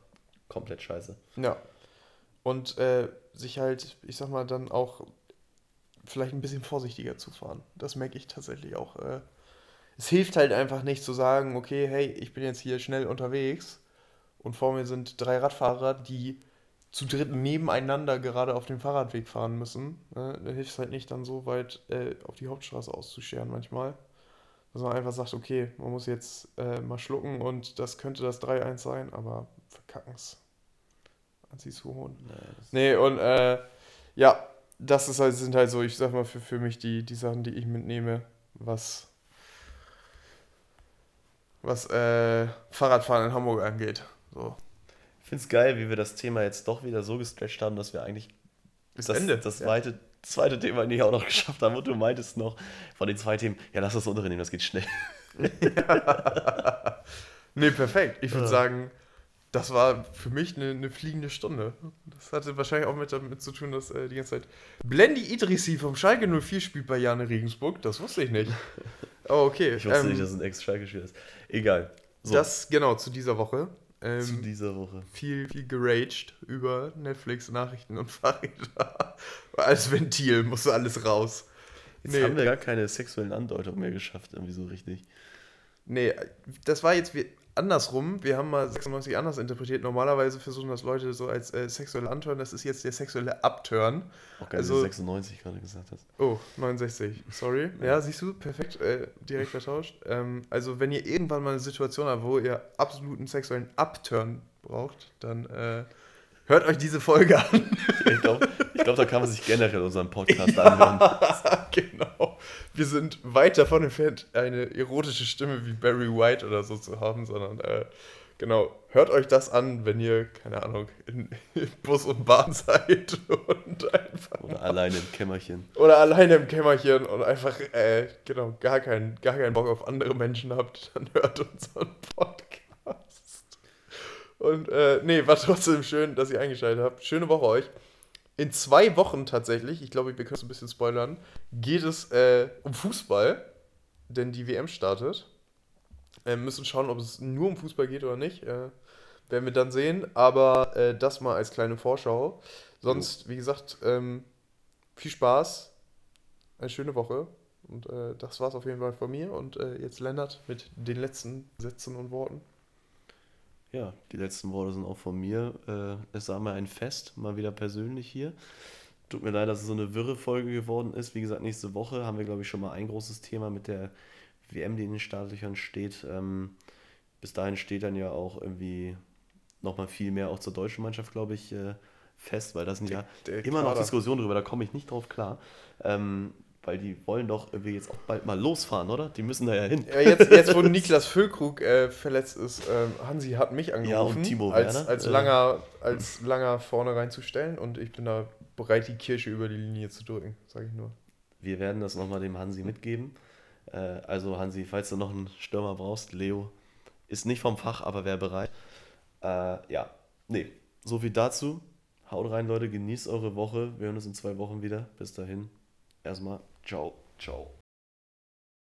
komplett scheiße. Ja. Und äh, sich halt, ich sag mal, dann auch vielleicht ein bisschen vorsichtiger zu fahren. Das merke ich tatsächlich auch. Äh, es hilft halt einfach nicht zu sagen, okay, hey, ich bin jetzt hier schnell unterwegs und vor mir sind drei Radfahrer, die zu dritt nebeneinander gerade auf dem Fahrradweg fahren müssen. Ne? Da hilft es halt nicht dann so weit äh, auf die Hauptstraße auszuscheren manchmal. Dass man einfach sagt, okay, man muss jetzt äh, mal schlucken und das könnte das 3-1 sein, aber verkacken es. Anzieh zu holen. Nee, und äh, ja, das ist halt, sind halt so, ich sag mal, für, für mich die, die Sachen, die ich mitnehme, was, was äh, Fahrradfahren in Hamburg angeht. So. Ich finde es geil, wie wir das Thema jetzt doch wieder so gestretcht haben, dass wir eigentlich das, Ende. das ja. zweite, zweite Thema nicht auch noch geschafft haben. Und du meintest noch von den zwei Themen, ja, lass das untere nehmen, das geht schnell. Nee, perfekt. Ich würde Ja. sagen, das war für mich eine, eine fliegende Stunde. Das hatte wahrscheinlich auch mit damit zu tun, dass äh, die ganze Zeit Blendi Idrissi vom Schalke 04 spielt bei Jane Regensburg. Das wusste ich nicht. Oh, okay. Ich wusste ähm, nicht, dass es ein Ex-Schalke-Spieler ist. Egal. So, Das, genau, zu dieser Woche. Ähm, zu dieser Woche. viel, viel geraged über Netflix, Nachrichten und Fahrräder. Als Ventil muss alles raus. Jetzt nee. haben wir gar keine sexuellen Andeutungen mehr geschafft, irgendwie so richtig. Nee, das war jetzt wie, andersrum. Wir haben mal 96 anders interpretiert. Normalerweise versuchen das Leute so als äh, sexuelle Anturn. Das ist jetzt der sexuelle Upturn. Auch geil, Also- dass du 96 gerade gesagt hast. Oh, 69. Sorry. Ja, siehst du, perfekt. Äh, direkt vertauscht. Ähm, also, wenn ihr irgendwann mal eine Situation habt, wo ihr absoluten sexuellen Upturn braucht, dann äh, hört euch diese Folge an. Ich glaube, glaub, da kann man sich generell unseren Podcast anhören. genau. Wir sind weit davon entfernt, eine erotische Stimme wie Barry White oder so zu haben, sondern äh, genau, hört euch das an, wenn ihr, keine Ahnung, in, in Bus und Bahn seid und einfach Oder alleine im Kämmerchen. oder alleine im Kämmerchen und einfach äh, genau gar keinen gar keinen Bock auf andere Menschen habt, dann hört unseren Podcast. Und äh, nee, war trotzdem schön, dass ihr eingeschaltet habt. Schöne Woche euch. In zwei Wochen tatsächlich, ich glaube, wir können es ein bisschen spoilern, geht es äh, um Fußball, denn die WM startet. Äh, müssen schauen, ob es nur um Fußball geht oder nicht. Äh, werden wir dann sehen. Aber äh, das mal als kleine Vorschau. Sonst, wie gesagt, ähm, viel Spaß, eine schöne Woche. Und äh, das war's auf jeden Fall von mir. Und äh, jetzt Lennart mit den letzten Sätzen und Worten. Ja, die letzten Worte sind auch von mir. Äh, es war mal ein Fest, mal wieder persönlich hier. Tut mir leid, dass es so eine wirre Folge geworden ist. Wie gesagt, nächste Woche haben wir, glaube ich, schon mal ein großes Thema mit der WM, die in den Startlöchern steht. Ähm, bis dahin steht dann ja auch irgendwie nochmal viel mehr auch zur deutschen Mannschaft, glaube ich, äh, fest, weil das sind ja immer noch. Diskussionen drüber, da komme ich nicht drauf klar. Ähm, weil die wollen doch irgendwie jetzt auch bald mal losfahren, oder? Die müssen da ja hin. Ja, jetzt, jetzt, wo Niklas Füllkrug äh, verletzt ist, ähm, Hansi hat mich angerufen, und Timo als, Werner, als, äh. langer, als langer vorne reinzustellen. Und ich bin da bereit, die Kirsche über die Linie zu drücken, sage ich nur. Wir werden das nochmal dem Hansi mitgeben. Äh, also Hansi, falls du noch einen Stürmer brauchst, Leo ist nicht vom Fach, aber wäre bereit. Äh, ja, nee, so viel dazu. Haut rein, Leute, genießt eure Woche. Wir hören uns in zwei Wochen wieder. Bis dahin, erstmal, ciao, ciao.